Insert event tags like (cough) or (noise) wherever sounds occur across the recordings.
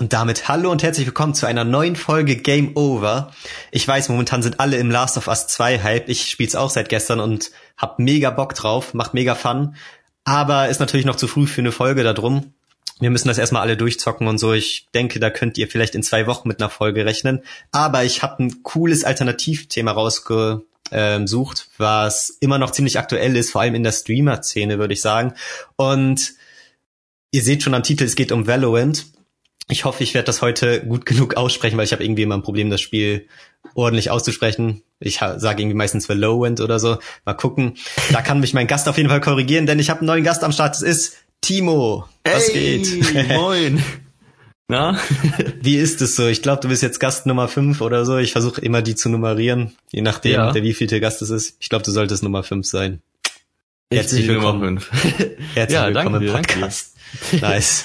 Und damit hallo und herzlich willkommen zu einer neuen Folge Game Over. Ich weiß, momentan sind alle im Last of Us 2 Hype. Ich spiel's auch seit gestern und hab mega Bock drauf, macht mega Fun. Aber ist natürlich noch zu früh für eine Folge da drum. Wir müssen das erstmal alle durchzocken und so. Ich denke, da könnt ihr vielleicht in zwei Wochen mit einer Folge rechnen. Aber ich habe ein cooles Alternativthema rausgesucht, was immer noch ziemlich aktuell ist, vor allem in der Streamer-Szene, würde ich sagen. Und ihr seht schon am Titel, es geht um Valorant. Ich hoffe, ich werde das heute gut genug aussprechen, weil ich habe irgendwie immer ein Problem, das Spiel ordentlich auszusprechen. Ich sage irgendwie meistens Valorant oder so. Mal gucken. Da kann mich mein Gast auf jeden Fall korrigieren, denn ich habe einen neuen Gast am Start. Es ist Timo. Was hey, geht? (laughs) Moin. Na? Wie ist es so? Ich glaube, du bist jetzt Gast Nummer 5 oder so. Ich versuche immer die zu nummerieren, je nachdem, Ja. der wievielte Gast es ist. Ich glaube, du solltest Nummer 5 sein. Ich Herzlich bin Nummer willkommen. fünf. (laughs) Herzlich Ja, willkommen danke im dir, danke. Podcast. Nice.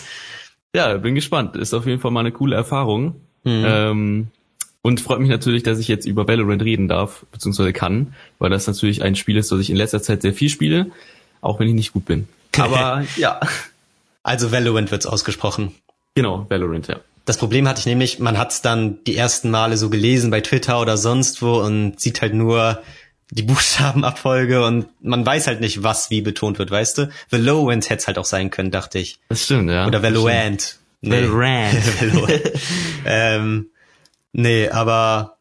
Ja, bin gespannt. Ist auf jeden Fall mal eine coole Erfahrung. Mhm. Ähm, und freut mich natürlich, dass ich jetzt über Valorant reden darf, beziehungsweise kann, weil das natürlich ein Spiel ist, das ich in letzter Zeit sehr viel spiele, auch wenn ich nicht gut bin. (laughs) Aber ja, Also Valorant wird's ausgesprochen. genau, Valorant, ja. Das Problem hatte ich nämlich, man hat's dann die ersten Male so gelesen bei Twitter oder sonst wo und sieht halt nur die (laughs) Buchstabenabfolge und man weiß halt nicht, was wie betont wird, weißt du? Valorant hätte halt auch sein können, dachte ich. Das stimmt, ja. Oder. Valorant. Valorant. Valorant. ähm, nee, aber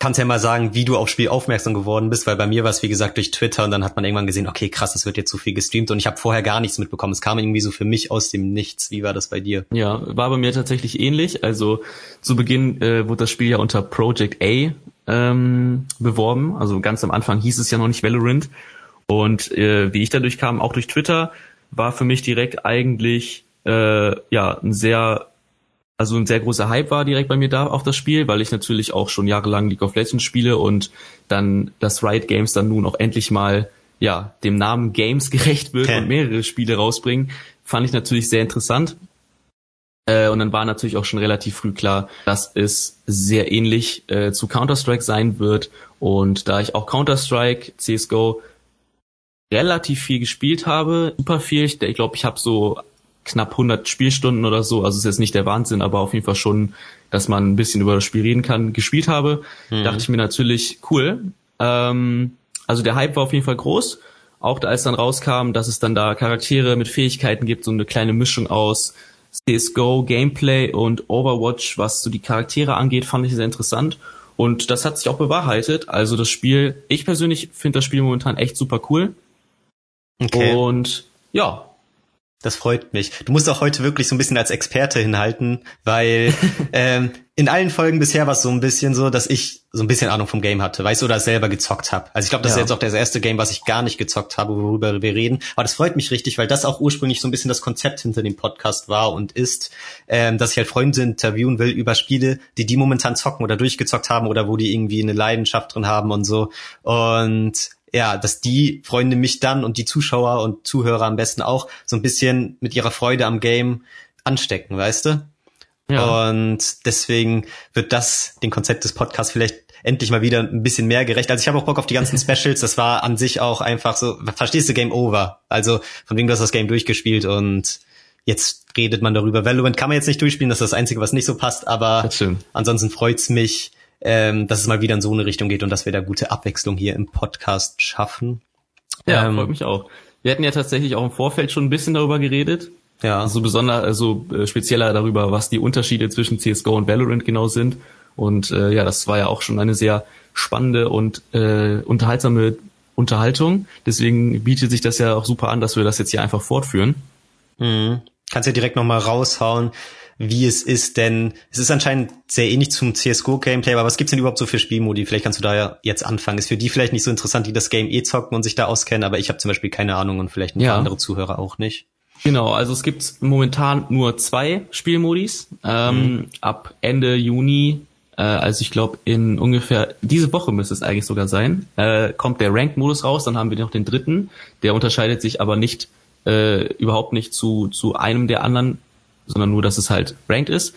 kannst ja mal sagen, wie du aufs Spiel aufmerksam geworden bist, weil bei mir war es wie gesagt durch Twitter und dann hat man irgendwann gesehen, okay, krass, es wird jetzt so viel gestreamt und ich habe vorher gar nichts mitbekommen. Es kam irgendwie so für mich aus dem Nichts. Wie war das bei dir? Ja, war bei mir tatsächlich ähnlich. Also zu Beginn äh, wurde das Spiel ja unter Project A ähm, beworben. Also ganz am Anfang hieß es ja noch nicht Valorant. Und äh, wie ich dadurch kam, auch durch Twitter, war für mich direkt eigentlich äh, ja ein sehr also ein sehr großer Hype war direkt bei mir da auf das Spiel, weil ich natürlich auch schon jahrelang League of Legends spiele und dann das Riot Games dann nun auch endlich mal ja dem Namen Games (laughs) gerecht wird Okay. und mehrere Spiele rausbringen, fand ich natürlich sehr interessant. Äh, und dann war natürlich auch schon relativ früh klar, dass es sehr ähnlich äh, zu Counter-Strike sein wird. Und da ich auch Counter-Strike, CSGO relativ viel gespielt habe, super viel, ich, glaube, ich habe so knapp 100 Spielstunden oder so, also ist jetzt nicht der Wahnsinn, aber auf jeden Fall schon, dass man ein bisschen über das Spiel reden kann, gespielt habe, dachte ich mir natürlich, cool. Ähm, also der Hype war auf jeden Fall groß. Auch da, als dann rauskam, dass es dann da Charaktere mit Fähigkeiten gibt, so eine kleine Mischung aus CSGO, Gameplay und Overwatch, was so die Charaktere angeht, fand ich sehr interessant. Und das hat sich auch bewahrheitet. Also das Spiel, ich persönlich finde das Spiel momentan echt super cool. Okay. Und ja, Das freut mich. Du musst auch heute wirklich so ein bisschen als Experte hinhalten, weil (laughs) ähm, in allen Folgen bisher war es so ein bisschen so, dass ich so ein bisschen Ahnung vom Game hatte, weißt du, oder selber gezockt habe. Also ich glaube, das ist Ja. jetzt auch das erste Game, was ich gar nicht gezockt habe, worüber wir reden. Aber das freut mich richtig, weil das auch ursprünglich so ein bisschen das Konzept hinter dem Podcast war und ist, ähm, dass ich halt Freunde interviewen will über Spiele, die die momentan zocken oder durchgezockt haben oder wo die irgendwie eine Leidenschaft drin haben und so. Und ja, dass die Freunde mich dann und die Zuschauer und Zuhörer am besten auch so ein bisschen mit ihrer Freude am Game anstecken, weißt du? ja. Und deswegen wird das dem Konzept des Podcasts vielleicht endlich mal wieder ein bisschen mehr gerecht. Also ich habe auch Bock auf die ganzen (laughs) Specials. Das war an sich auch einfach so, verstehst du, Game Over. Also von wegen, du hast das Game durchgespielt und jetzt redet man darüber. Valorant kann man jetzt nicht durchspielen, das ist das Einzige, was nicht so passt, aber ansonsten freut's mich, ähm, dass es mal wieder in so eine Richtung geht und dass wir da gute Abwechslung hier im Podcast schaffen. Ja, Ähm, freut mich auch. Wir hatten ja tatsächlich auch im Vorfeld schon ein bisschen darüber geredet. Ja. Also besonders, also äh, spezieller darüber, was die Unterschiede zwischen CSGO und Valorant genau sind. Und äh, ja, das war ja auch schon eine sehr spannende und äh, unterhaltsame Unterhaltung. Deswegen bietet sich das ja auch super an, dass wir das jetzt hier einfach fortführen. Mhm. Kannst ja direkt nochmal raushauen, wie es ist, denn es ist anscheinend sehr ähnlich zum CSGO-Gameplay, aber was gibt's denn überhaupt so für Spielmodi? Vielleicht kannst du da ja jetzt anfangen. Ist für die vielleicht nicht so interessant, die das Game eh zocken und sich da auskennen, aber ich habe zum Beispiel keine Ahnung und vielleicht ein Ja. paar andere Zuhörer auch nicht. Genau, also es gibt momentan nur zwei Spielmodis. Ähm, Ab Ende Juni, äh, also ich glaube in ungefähr diese Woche müsste es eigentlich sogar sein, äh, kommt der Ranked-Modus raus. Dann haben wir noch den dritten. Der unterscheidet sich aber nicht äh, überhaupt nicht zu zu einem der anderen, sondern nur, dass es halt Ranked ist.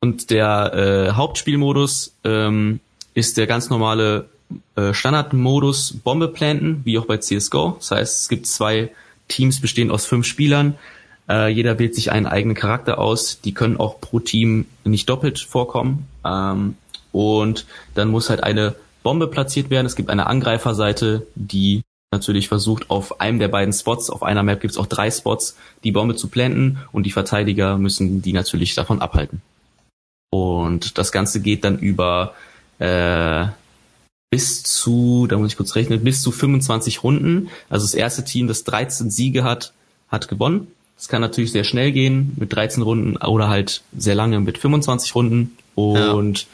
Und der äh, Hauptspielmodus ähm, ist der ganz normale äh, Standardmodus Bombe planten, wie auch bei CSGO. Das heißt, es gibt zwei Teams bestehend aus fünf Spielern. Äh, jeder wählt sich einen eigenen Charakter aus. Die können auch pro Team nicht doppelt vorkommen. Ähm, und dann muss halt eine Bombe platziert werden. Es gibt eine Angreiferseite, die natürlich versucht, auf einem der beiden Spots, auf einer Map gibt es auch drei Spots, die Bombe zu planten und die Verteidiger müssen die natürlich davon abhalten. Und das Ganze geht dann über äh, bis zu, da muss ich kurz rechnen, bis zu 25 Runden. Also das erste Team, das 13 Siege hat, hat gewonnen. Das kann natürlich sehr schnell gehen mit 13 Runden oder halt sehr lange mit 25 Runden. Und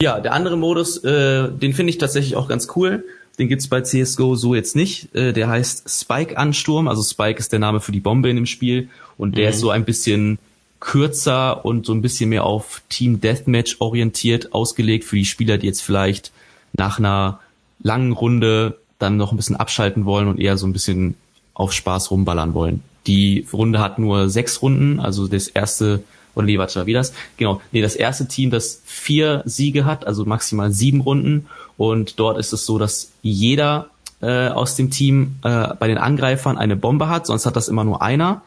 ja, ja der andere Modus, äh, den finde ich tatsächlich auch ganz cool. Den gibt's bei CSGO so jetzt nicht. Äh, der heißt Spike-Ansturm. Also Spike ist der Name für die Bombe in dem Spiel. Und der mhm. ist so ein bisschen kürzer und so ein bisschen mehr auf Team Deathmatch orientiert ausgelegt für die Spieler, die jetzt vielleicht nach einer langen Runde dann noch ein bisschen abschalten wollen und eher so ein bisschen auf Spaß rumballern wollen. Die Runde hat nur sechs Runden, also das erste, oder nee, warte wie das? Genau, nee, das erste Team, das vier Siege hat, also maximal sieben Runden. Und dort ist es so, dass jeder äh, aus dem Team äh, bei den Angreifern eine Bombe hat, sonst hat das immer nur einer.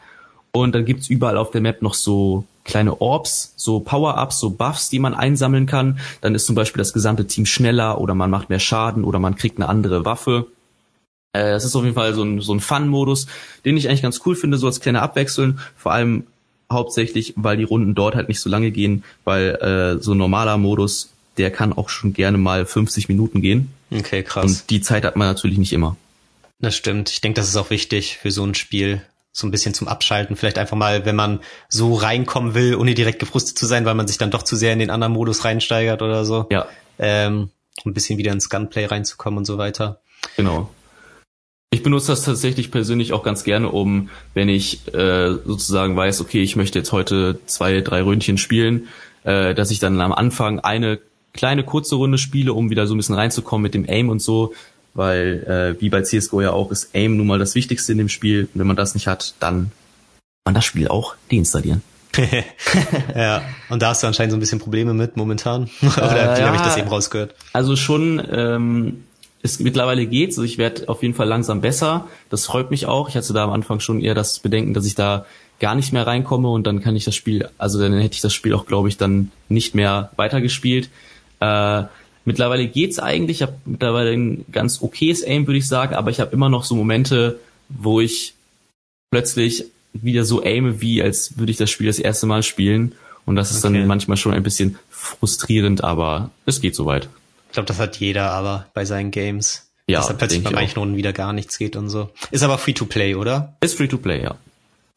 Und dann gibt's überall auf der Map noch so kleine Orbs, so Power-Ups, so Buffs, die man einsammeln kann. Dann ist zum Beispiel das gesamte Team schneller oder man macht mehr Schaden oder man kriegt eine andere Waffe. Äh, das ist auf jeden Fall so ein, so ein Fun-Modus, den ich eigentlich ganz cool finde, so als kleine Abwechslung. Vor allem hauptsächlich, weil die Runden dort halt nicht so lange gehen, weil äh, so ein normaler Modus, der kann auch schon gerne mal 50 Minuten gehen. Okay, krass. Und die Zeit hat man natürlich nicht immer. Das stimmt. Ich denke, das ist auch wichtig für so ein Spiel so ein bisschen zum Abschalten. Vielleicht einfach mal, wenn man so reinkommen will, ohne direkt gefrustet zu sein, weil man sich dann doch zu sehr in den anderen Modus reinsteigert oder so. Ja. Ähm, um ein bisschen wieder ins Gunplay reinzukommen und so weiter. Genau. Ich benutze das tatsächlich persönlich auch ganz gerne, um, wenn ich äh, sozusagen weiß, okay, ich möchte jetzt heute zwei, drei Ründchen spielen, äh, dass ich dann am Anfang eine kleine kurze Runde spiele, um wieder so ein bisschen reinzukommen mit dem Aim und so, weil äh, wie bei CSGO ja auch ist Aim nun mal das Wichtigste in dem Spiel. Und wenn man das nicht hat, dann man das Spiel auch deinstallieren. (laughs) ja, und da hast du anscheinend so ein bisschen Probleme mit momentan. (laughs) Oder äh, habe ich das eben rausgehört? Also schon, ähm, ist, mittlerweile geht's, also ich werde auf jeden Fall langsam besser. Das freut mich auch. Ich hatte da am Anfang schon eher das Bedenken, dass ich da gar nicht mehr reinkomme und dann kann ich das Spiel, also dann hätte ich das Spiel auch, glaube ich, dann nicht mehr weitergespielt. Äh, Mittlerweile geht's eigentlich. Ich habe mittlerweile ein ganz okayes Aim, würde ich sagen, aber ich habe immer noch so Momente, wo ich plötzlich wieder so aime, wie als würde ich das Spiel das erste Mal spielen. Und das ist okay. dann manchmal schon ein bisschen frustrierend, aber es geht soweit. Ich glaube, das hat jeder aber bei seinen Games. Ja, dass da plötzlich bei manchen Runden wieder gar nichts geht und so. Ist aber free to play, oder? Ist free to play, ja.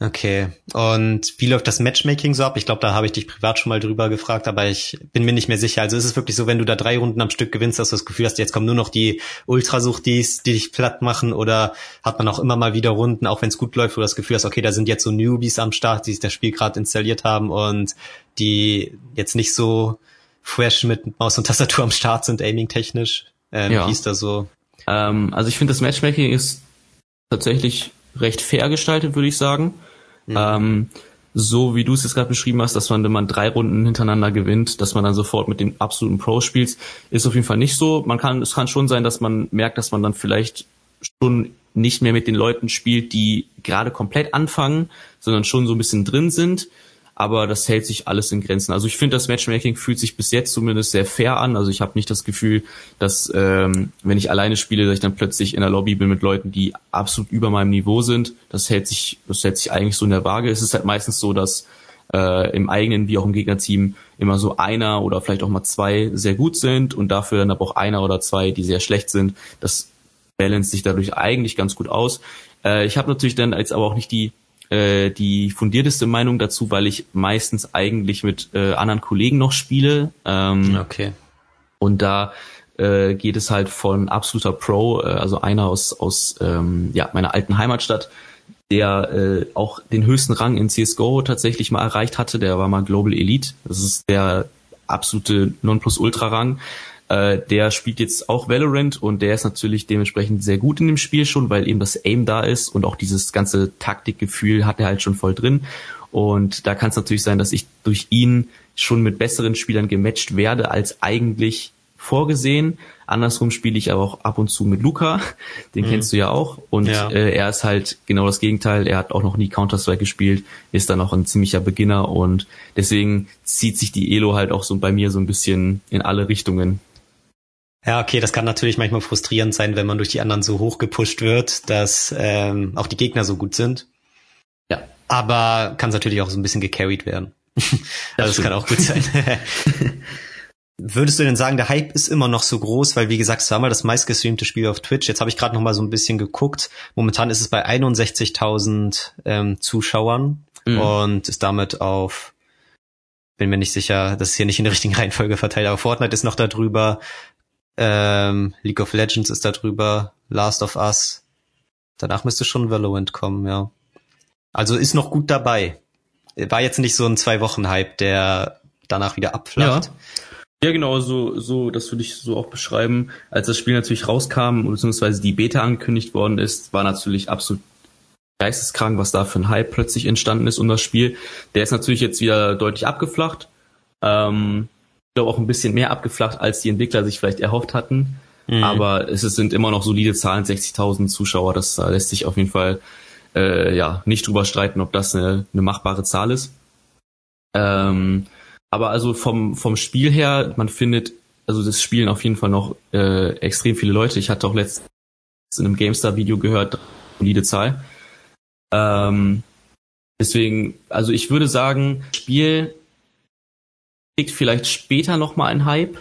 Okay. Und wie läuft das Matchmaking so ab? Ich glaube, da habe ich dich privat schon mal drüber gefragt, aber ich bin mir nicht mehr sicher. Also ist es wirklich so, wenn du da drei Runden am Stück gewinnst, dass du das Gefühl hast, jetzt kommen nur noch die Ultrasuchtis, die dich platt machen? Oder hat man auch immer mal wieder Runden, auch wenn es gut läuft, wo du das Gefühl hast, okay, da sind jetzt so Newbies am Start, die sich das Spiel gerade installiert haben und die jetzt nicht so fresh mit Maus und Tastatur am Start sind, aiming-technisch? Ähm, ja. Wie ist das so? Ähm, also ich finde, das Matchmaking ist tatsächlich recht fair gestaltet, würde ich sagen. Mhm. Ähm, so wie du es jetzt gerade beschrieben hast, dass man, wenn man drei Runden hintereinander gewinnt, dass man dann sofort mit dem absoluten Pro spielt, ist auf jeden Fall nicht so. Man kann, es kann schon sein, dass man merkt, dass man dann vielleicht schon nicht mehr mit den Leuten spielt, die gerade komplett anfangen, sondern schon so ein bisschen drin sind aber das hält sich alles in Grenzen. Also ich finde, das Matchmaking fühlt sich bis jetzt zumindest sehr fair an. Also ich habe nicht das Gefühl, dass ähm, wenn ich alleine spiele, dass ich dann plötzlich in der Lobby bin mit Leuten, die absolut über meinem Niveau sind. Das hält sich, das hält sich eigentlich so in der Waage. Es ist halt meistens so, dass äh, im eigenen wie auch im Gegnerteam immer so einer oder vielleicht auch mal zwei sehr gut sind und dafür dann aber auch einer oder zwei, die sehr schlecht sind. Das balance sich dadurch eigentlich ganz gut aus. Äh, ich habe natürlich dann jetzt aber auch nicht die äh, die fundierteste Meinung dazu, weil ich meistens eigentlich mit äh, anderen Kollegen noch spiele. Ähm, okay. Und da äh, geht es halt von absoluter Pro, äh, also einer aus, aus ähm, ja, meiner alten Heimatstadt, der äh, auch den höchsten Rang in CSGO tatsächlich mal erreicht hatte. Der war mal Global Elite. Das ist der absolute Nonplusultra-Rang. Äh, der spielt jetzt auch Valorant und der ist natürlich dementsprechend sehr gut in dem Spiel schon, weil eben das Aim da ist und auch dieses ganze Taktikgefühl hat er halt schon voll drin. Und da kann es natürlich sein, dass ich durch ihn schon mit besseren Spielern gematcht werde, als eigentlich vorgesehen. Andersrum spiele ich aber auch ab und zu mit Luca, den mhm. kennst du ja auch. Und ja. Äh, er ist halt genau das Gegenteil. Er hat auch noch nie Counter-Strike gespielt, ist dann auch ein ziemlicher Beginner und deswegen zieht sich die Elo halt auch so bei mir so ein bisschen in alle Richtungen. Ja, okay, das kann natürlich manchmal frustrierend sein, wenn man durch die anderen so hoch gepusht wird, dass ähm, auch die Gegner so gut sind. Ja. Aber kann es natürlich auch so ein bisschen gecarried werden. (laughs) also das, das kann auch gut sein. (laughs) Würdest du denn sagen, der Hype ist immer noch so groß, weil wie gesagt, es war mal das meistgestreamte Spiel auf Twitch. Jetzt habe ich gerade noch mal so ein bisschen geguckt. Momentan ist es bei 61.000 ähm, Zuschauern mhm. und ist damit auf, bin mir nicht sicher, das ist hier nicht in der richtigen Reihenfolge verteilt, aber Fortnite ist noch da drüber, ähm, League of Legends ist da drüber, Last of Us. Danach müsste schon Valorant kommen, ja. Also ist noch gut dabei. War jetzt nicht so ein Zwei-Wochen-Hype, der danach wieder abflacht. Ja. Ja, genau, so, so, das würde ich so auch beschreiben. Als das Spiel natürlich rauskam, beziehungsweise die Beta angekündigt worden ist, war natürlich absolut geisteskrank, was da für ein Hype plötzlich entstanden ist um das Spiel. Der ist natürlich jetzt wieder deutlich abgeflacht. Ähm, glaube auch ein bisschen mehr abgeflacht, als die Entwickler sich vielleicht erhofft hatten. Mhm. Aber es sind immer noch solide Zahlen, 60.000 Zuschauer. Das da lässt sich auf jeden Fall äh, ja nicht drüber streiten, ob das eine, eine machbare Zahl ist. Ähm, aber also vom, vom Spiel her, man findet, also das spielen auf jeden Fall noch äh, extrem viele Leute. Ich hatte auch letztens in einem GameStar-Video gehört, solide Zahl. Ähm, deswegen, also ich würde sagen, Spiel kriegt vielleicht später nochmal ein Hype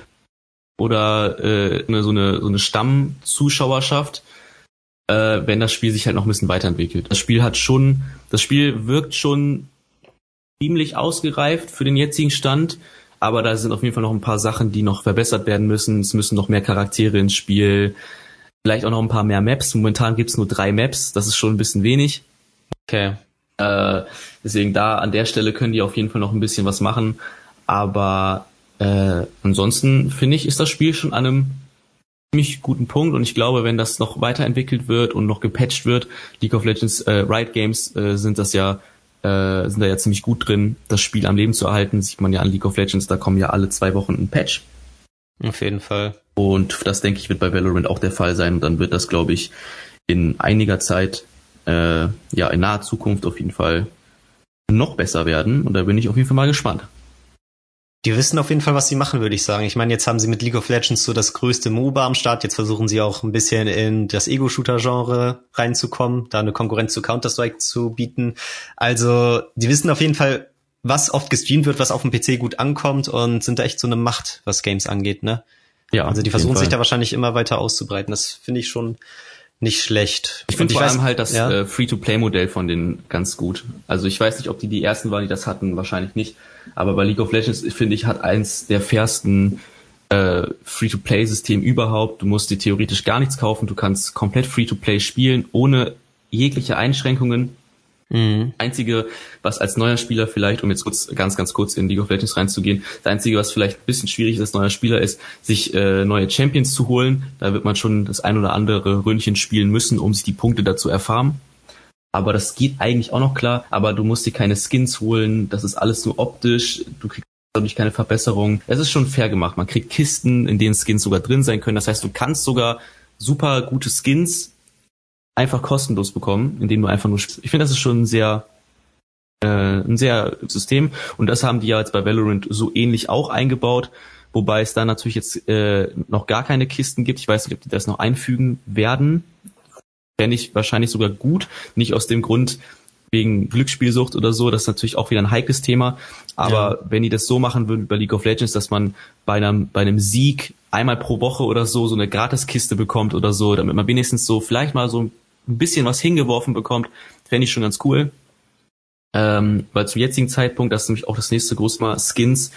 oder äh, eine, so eine, so eine Stammzuschauerschaft, äh, wenn das Spiel sich halt noch ein bisschen weiterentwickelt. Das Spiel hat schon, das Spiel wirkt schon ziemlich ausgereift für den jetzigen Stand. Aber da sind auf jeden Fall noch ein paar Sachen, die noch verbessert werden müssen. Es müssen noch mehr Charaktere ins Spiel. Vielleicht auch noch ein paar mehr Maps. Momentan gibt's nur drei Maps. Das ist schon ein bisschen wenig. Okay. Äh, deswegen da an der Stelle können die auf jeden Fall noch ein bisschen was machen. Aber äh, ansonsten finde ich, ist das Spiel schon an einem ziemlich guten Punkt und ich glaube, wenn das noch weiterentwickelt wird und noch gepatcht wird, League of Legends äh, Riot Games äh, sind das ja äh, sind da ja ziemlich gut drin, das Spiel am Leben zu erhalten. Sieht man ja an League of Legends, da kommen ja alle zwei Wochen ein Patch. Auf jeden Fall. Und das denke ich wird bei Valorant auch der Fall sein. Und dann wird das, glaube ich, in einiger Zeit, äh, ja, in naher Zukunft auf jeden Fall noch besser werden. Und da bin ich auf jeden Fall mal gespannt. Die wissen auf jeden Fall, was sie machen, würde ich sagen. Ich meine, jetzt haben sie mit League of Legends so das größte MOBA am Start. Jetzt versuchen sie auch ein bisschen in das Ego-Shooter-Genre reinzukommen, da eine Konkurrenz zu Counter-Strike zu bieten. Also, die wissen auf jeden Fall, was oft gestreamt wird, was auf dem PC gut ankommt und sind da echt so eine Macht, was Games angeht, ne? Ja. Also, die versuchen sich da wahrscheinlich immer weiter auszubreiten. Das finde ich schon nicht schlecht. Ich finde vor allem halt das ja? äh, Free-to-Play-Modell von denen ganz gut. Also ich weiß nicht, ob die die ersten waren, die das hatten, wahrscheinlich nicht. Aber bei League of Legends, finde ich, hat eins der fairsten äh, Free-to-Play-System überhaupt. Du musst dir theoretisch gar nichts kaufen. Du kannst komplett Free-to-Play spielen, ohne jegliche Einschränkungen. Mhm. Einzige, was als neuer Spieler vielleicht, um jetzt kurz, ganz, ganz kurz in League of Legends reinzugehen, das Einzige, was vielleicht ein bisschen schwierig ist als neuer Spieler, ist, sich äh, neue Champions zu holen. Da wird man schon das ein oder andere Röntchen spielen müssen, um sich die Punkte dazu erfahren. Aber das geht eigentlich auch noch klar, aber du musst dir keine Skins holen, das ist alles nur optisch, du kriegst dadurch keine Verbesserung. Es ist schon fair gemacht. Man kriegt Kisten, in denen Skins sogar drin sein können. Das heißt, du kannst sogar super gute Skins einfach kostenlos bekommen, indem du einfach nur Ich finde, das ist schon sehr äh, ein sehr System und das haben die ja jetzt bei Valorant so ähnlich auch eingebaut, wobei es da natürlich jetzt äh, noch gar keine Kisten gibt. Ich weiß nicht, ob die das noch einfügen werden. Fände ich wahrscheinlich sogar gut, nicht aus dem Grund wegen Glücksspielsucht oder so, das ist natürlich auch wieder ein heikles Thema, aber ja. wenn die das so machen würden bei League of Legends, dass man bei einem, bei einem Sieg einmal pro Woche oder so so eine Gratiskiste bekommt oder so, damit man wenigstens so vielleicht mal so ein bisschen was hingeworfen bekommt, fände ich schon ganz cool. Ähm, weil zum jetzigen Zeitpunkt, das ist nämlich auch das nächste große Mal, Skins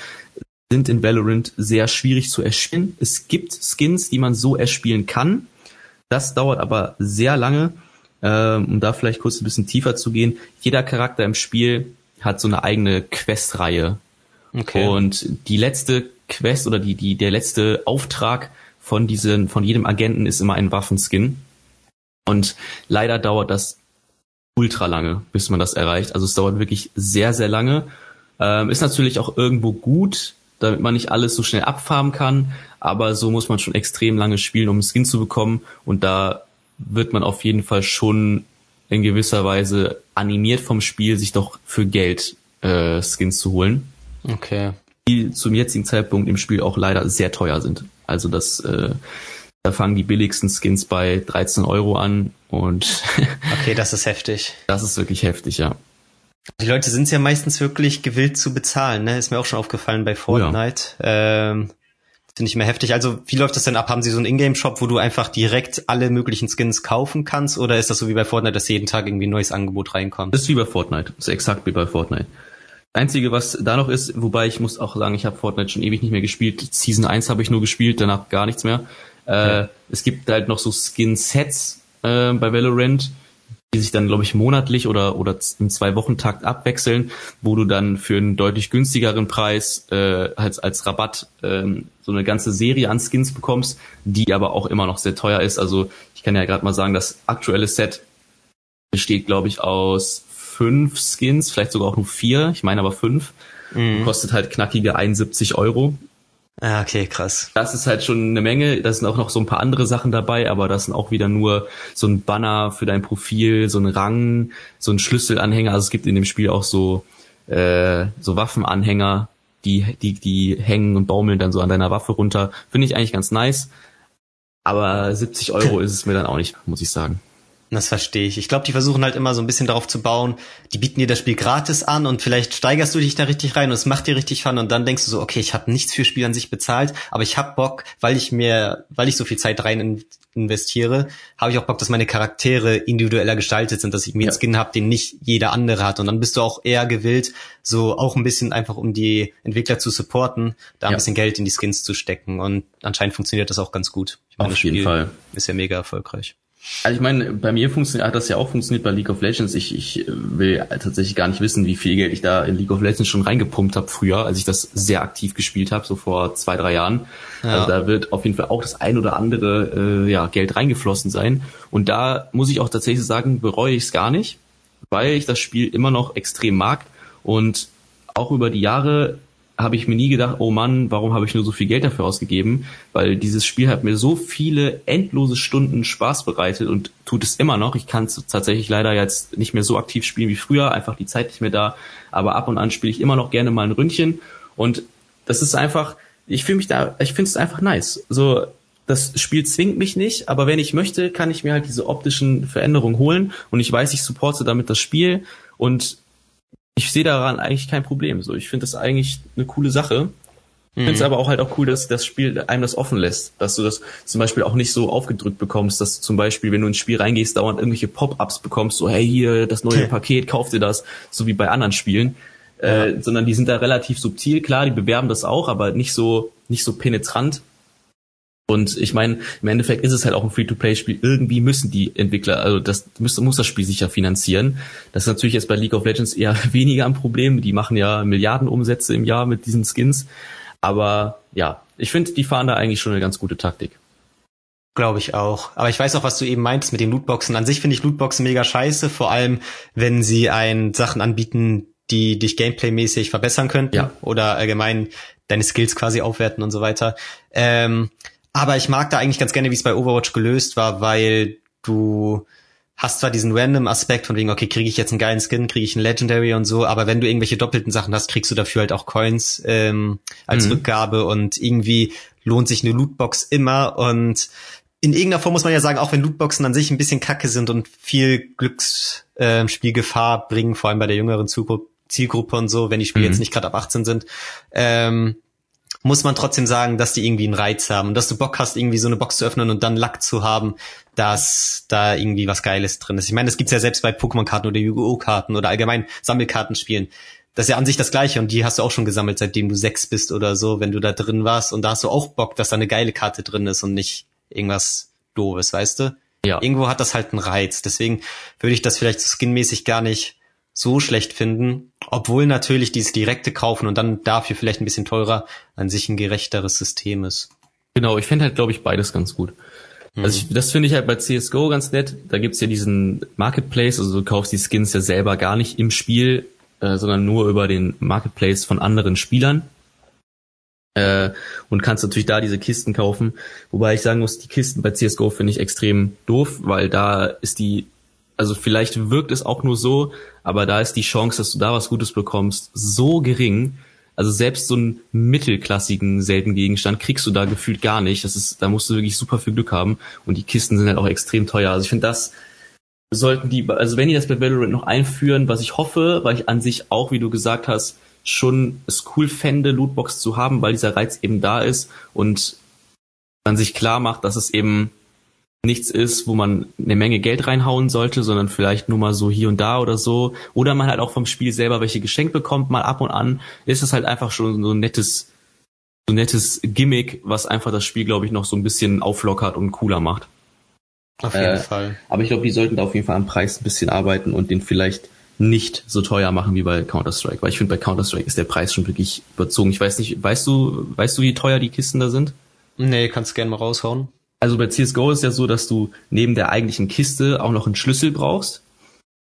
sind in Valorant sehr schwierig zu erspielen. Es gibt Skins, die man so erspielen kann. Das dauert aber sehr lange. Ähm, um da vielleicht kurz ein bisschen tiefer zu gehen. Jeder Charakter im Spiel hat so eine eigene Questreihe. Okay. Und die letzte Quest oder die, die, der letzte Auftrag von diesen, von jedem Agenten ist immer ein Waffenskin. Und leider dauert das ultra lange, bis man das erreicht. Also es dauert wirklich sehr, sehr lange. Ähm, ist natürlich auch irgendwo gut, damit man nicht alles so schnell abfarmen kann, aber so muss man schon extrem lange spielen, um einen Skin zu bekommen und da wird man auf jeden Fall schon in gewisser Weise animiert vom Spiel, sich doch für Geld äh, Skins zu holen. Okay. Die zum jetzigen Zeitpunkt im Spiel auch leider sehr teuer sind. Also das, äh, da fangen die billigsten Skins bei 13 Euro an und (laughs) Okay, das ist heftig. das ist wirklich heftig, ja. Die Leute sind ja meistens wirklich gewillt zu bezahlen, ne? Ist mir auch schon aufgefallen bei Fortnite. Ähm, Finde ich mehr heftig. Also, wie läuft das denn ab? Haben Sie so einen Ingame-Shop, wo du einfach direkt alle möglichen Skins kaufen kannst? Oder ist das so wie bei Fortnite, dass jeden Tag irgendwie ein neues Angebot reinkommt? Das ist wie bei Fortnite. Das ist exakt wie bei Fortnite. Einzige, was da noch ist, wobei ich muss auch sagen, ich habe Fortnite schon ewig nicht mehr gespielt. Season 1 habe ich nur gespielt, danach gar nichts mehr. Äh, Es gibt halt noch so Skin-Sets äh, bei Valorant, die sich dann, glaube ich, monatlich oder, oder im Zwei-Wochen-Takt abwechseln, wo du dann für einen deutlich günstigeren Preis äh, als, als Rabatt ähm, so eine ganze Serie an Skins bekommst, die aber auch immer noch sehr teuer ist. Also ich kann ja gerade mal sagen, das aktuelle Set besteht, glaube ich, aus fünf Skins, vielleicht sogar auch nur vier, ich meine aber fünf. Mhm. Kostet halt knackige 71 Euro. Ah, okay, krass. Das ist halt schon eine Menge. Da sind auch noch so ein paar andere Sachen dabei, aber das sind auch wieder nur so ein Banner für dein Profil, so ein Rang, so ein Schlüsselanhänger. Also es gibt in dem Spiel auch so, äh, so Waffenanhänger, die, die, die hängen und baumeln dann so an deiner Waffe runter. Finde ich eigentlich ganz nice. Aber 70 Euro ist es mir dann auch nicht, muss ich sagen. Das verstehe ich. Ich glaube, die versuchen halt immer so ein bisschen darauf zu bauen, die bieten dir das Spiel gratis an und vielleicht steigerst du dich da richtig rein und es macht dir richtig Fun und dann denkst du so, okay, ich habe nichts für Spiel an sich bezahlt, aber ich habe Bock, weil ich mir, weil ich so viel Zeit rein in, investiere, habe ich auch Bock, dass meine Charaktere individueller gestaltet sind, dass ich mir Ja. einen Skin habe, den nicht jeder andere hat und dann bist du auch eher gewillt, so auch ein bisschen einfach um die Entwickler zu supporten, da ein Ja. bisschen Geld in die Skins zu stecken und anscheinend funktioniert das auch ganz gut. Ich Auf das jeden Fall. ist ja mega erfolgreich. Also ich meine, bei mir funktioniert, hat das ja auch funktioniert bei League of Legends. Ich, ich will tatsächlich gar nicht wissen, wie viel Geld ich da in League of Legends schon reingepumpt habe früher, als ich das sehr aktiv gespielt habe, so vor zwei, drei Jahren. Ja. Also da wird auf jeden Fall auch das ein oder andere äh, ja, Geld reingeflossen sein. Und da muss ich auch tatsächlich sagen, bereue ich es gar nicht, weil ich das Spiel immer noch extrem mag. Und auch über die Jahre habe ich mir nie gedacht, oh Mann, warum habe ich nur so viel Geld dafür ausgegeben? Weil dieses Spiel hat mir so viele endlose Stunden Spaß bereitet und tut es immer noch. Ich kann es tatsächlich leider jetzt nicht mehr so aktiv spielen wie früher, einfach die Zeit nicht mehr da. Aber ab und an spiele ich immer noch gerne mal ein Ründchen und das ist einfach, ich fühle mich da, ich finde es einfach nice. So, das Spiel zwingt mich nicht, aber wenn ich möchte, kann ich mir halt diese optischen Veränderungen holen und ich weiß, ich supporte damit das Spiel und ich sehe daran eigentlich kein Problem. So, ich finde das eigentlich eine coole Sache. Ich finde es aber auch halt auch cool, dass das Spiel einem das offen lässt, dass du das zum Beispiel auch nicht so aufgedrückt bekommst, dass du zum Beispiel, wenn du ins Spiel reingehst, dauernd irgendwelche Pop-ups bekommst, so hey hier das neue (laughs) Paket, kauf dir das, so wie bei anderen Spielen, äh, sondern die sind da relativ subtil. Klar, die bewerben das auch, aber nicht so nicht so penetrant. Und ich meine, im Endeffekt ist es halt auch ein Free-to-Play-Spiel. Irgendwie müssen die Entwickler, also das muss, muss das Spiel sicher finanzieren. Das ist natürlich jetzt bei League of Legends eher (laughs) weniger ein Problem. Die machen ja Milliarden Umsätze im Jahr mit diesen Skins. Aber ja, ich finde, die fahren da eigentlich schon eine ganz gute Taktik. Glaube ich auch. Aber ich weiß auch, was du eben meintest mit den Lootboxen. An sich finde ich Lootboxen mega scheiße, vor allem wenn sie ein Sachen anbieten, die dich gameplaymäßig verbessern könnten Ja. oder allgemein deine Skills quasi aufwerten und so weiter. Ähm, aber ich mag da eigentlich ganz gerne, wie es bei Overwatch gelöst war, weil du hast zwar diesen random Aspekt von wegen, okay, kriege ich jetzt einen geilen Skin, kriege ich einen Legendary und so, aber wenn du irgendwelche doppelten Sachen hast, kriegst du dafür halt auch Coins ähm, als Mhm. Rückgabe und irgendwie lohnt sich eine Lootbox immer und in irgendeiner Form muss man ja sagen, auch wenn Lootboxen an sich ein bisschen kacke sind und viel Glücksspielgefahr ähm, Spielgefahr bringen, vor allem bei der jüngeren Zielgru- Zielgruppe und so, wenn die Spiele Mhm. jetzt nicht gerade ab 18 sind, ähm, muss man trotzdem sagen, dass die irgendwie einen Reiz haben. Und dass du Bock hast, irgendwie so eine Box zu öffnen und dann Lack zu haben, dass da irgendwie was Geiles drin ist. Ich meine, das gibt's ja selbst bei Pokémon-Karten oder Yu-Gi-Oh! Karten oder allgemein Sammelkartenspielen. Das ist ja an sich das Gleiche und die hast du auch schon gesammelt, seitdem du sechs bist oder so, wenn du da drin warst. Und da hast du auch Bock, dass da eine geile Karte drin ist und nicht irgendwas Doofes, weißt du? Ja. Irgendwo hat das halt einen Reiz. Deswegen würde ich das vielleicht so skinmäßig gar nicht so schlecht finden, obwohl natürlich dieses direkte Kaufen und dann dafür vielleicht ein bisschen teurer an sich ein gerechteres System ist. Genau, ich fände halt, glaube ich, beides ganz gut. Also ich, das finde ich halt bei CSGO ganz nett. Da gibt's ja diesen Marketplace, also du kaufst die Skins ja selber gar nicht im Spiel, äh, sondern nur über den Marketplace von anderen Spielern. Äh, und kannst natürlich da diese Kisten kaufen. Wobei ich sagen muss, die Kisten bei CSGO finde ich extrem doof, weil da ist die, also vielleicht wirkt es auch nur so, aber da ist die Chance, dass du da was Gutes bekommst, so gering. Also selbst so einen mittelklassigen seltenen Gegenstand kriegst du da gefühlt gar nicht. Das ist, da musst du wirklich super viel Glück haben. Und die Kisten sind halt auch extrem teuer. Also ich finde das, sollten die, also wenn die das bei Valorant noch einführen, was ich hoffe, weil ich an sich auch, wie du gesagt hast, schon es cool fände, Lootbox zu haben, weil dieser Reiz eben da ist und man sich klar macht, dass es eben nichts ist, wo man eine Menge Geld reinhauen sollte, sondern vielleicht nur mal so hier und da oder so. Oder man halt auch vom Spiel selber welche geschenkt bekommt, mal ab und an. Ist es halt einfach schon so ein nettes, so ein nettes Gimmick, was einfach das Spiel, glaube ich, noch so ein bisschen auflockert und cooler macht. Auf jeden äh, Fall. Aber ich glaube, die sollten da auf jeden Fall am Preis ein bisschen arbeiten und den vielleicht nicht so teuer machen wie bei Counter-Strike, weil ich finde, bei Counter-Strike ist der Preis schon wirklich überzogen. Ich weiß nicht, weißt du, weißt du, wie teuer die Kisten da sind? Nee, kannst gerne mal raushauen. Also bei CSGO ist ja so, dass du neben der eigentlichen Kiste auch noch einen Schlüssel brauchst,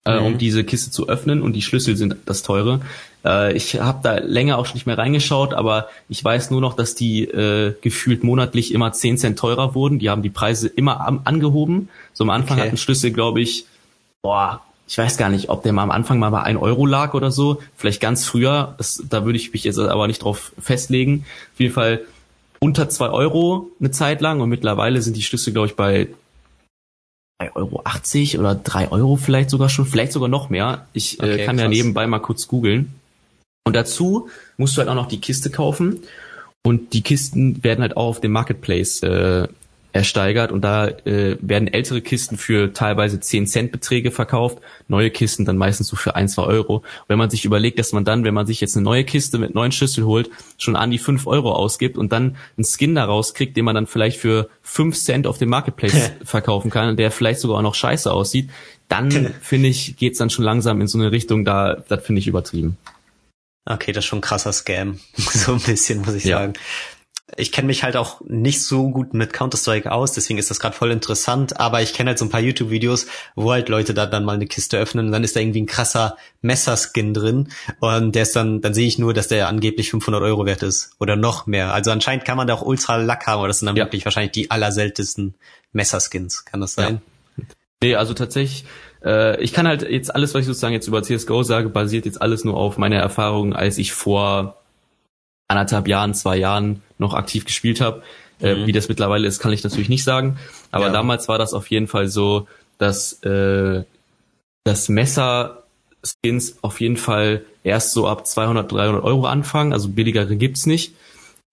äh, mhm. um diese Kiste zu öffnen und die Schlüssel sind das teure. Äh, ich habe da länger auch schon nicht mehr reingeschaut, aber ich weiß nur noch, dass die äh, gefühlt monatlich immer 10 Cent teurer wurden. Die haben die Preise immer am, angehoben. So am Anfang okay. hat ein Schlüssel, glaube ich, boah, ich weiß gar nicht, ob der mal am Anfang mal bei ein Euro lag oder so, vielleicht ganz früher, das, da würde ich mich jetzt aber nicht drauf festlegen. Auf jeden Fall unter zwei Euro eine Zeit lang und mittlerweile sind die Schlüssel, glaube ich, bei 3,80 Euro oder drei Euro vielleicht sogar schon, vielleicht sogar noch mehr. Ich äh, okay, äh, kann krass. ja nebenbei mal kurz googeln. Und dazu musst du halt auch noch die Kiste kaufen und die Kisten werden halt auch auf dem Marketplace äh, ersteigert und da äh, werden ältere Kisten für teilweise 10 Cent Beträge verkauft, neue Kisten dann meistens so für 1, 2 Euro. wenn man sich überlegt, dass man dann, wenn man sich jetzt eine neue Kiste mit neuen Schlüssel holt, schon an die 5 Euro ausgibt und dann einen Skin daraus kriegt, den man dann vielleicht für 5 Cent auf dem Marketplace (laughs) verkaufen kann, der vielleicht sogar auch noch scheiße aussieht, dann finde ich, geht's dann schon langsam in so eine Richtung, da das finde ich übertrieben. Okay, das ist schon ein krasser Scam. (laughs) so ein bisschen, muss ich ja. sagen ich kenne mich halt auch nicht so gut mit Counter-Strike aus, deswegen ist das gerade voll interessant, aber ich kenne halt so ein paar YouTube-Videos, wo halt Leute da dann mal eine Kiste öffnen und dann ist da irgendwie ein krasser Messerskin drin und der ist dann, dann sehe ich nur, dass der angeblich 500 Euro wert ist oder noch mehr. Also anscheinend kann man da auch ultra Lack haben, aber das sind dann ja. wirklich wahrscheinlich die allerseltensten Messerskins. Kann das sein? Ja. Nee, also tatsächlich, äh, ich kann halt jetzt alles, was ich sozusagen jetzt über CSGO sage, basiert jetzt alles nur auf meiner Erfahrung, als ich vor anderthalb Jahren, zwei Jahren noch aktiv gespielt habe. Äh, mhm. Wie das mittlerweile ist, kann ich natürlich nicht sagen. Aber ja. damals war das auf jeden Fall so, dass äh, das Messer Skins auf jeden Fall erst so ab 200, 300 Euro anfangen. Also billigere gibt's nicht.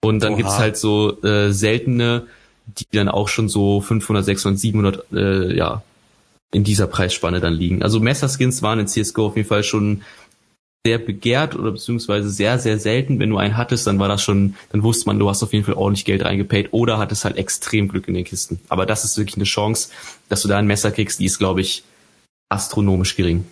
Und dann Oha. gibt's halt so äh, seltene, die dann auch schon so 500, 600, 700, äh, ja, in dieser Preisspanne dann liegen. Also Messerskins waren in CSGO auf jeden Fall schon sehr begehrt oder beziehungsweise sehr, sehr selten. Wenn du einen hattest, dann war das schon, dann wusste man, du hast auf jeden Fall ordentlich Geld reingepaid oder hattest halt extrem Glück in den Kisten. Aber das ist wirklich eine Chance, dass du da ein Messer kriegst, die ist, glaube ich, astronomisch gering.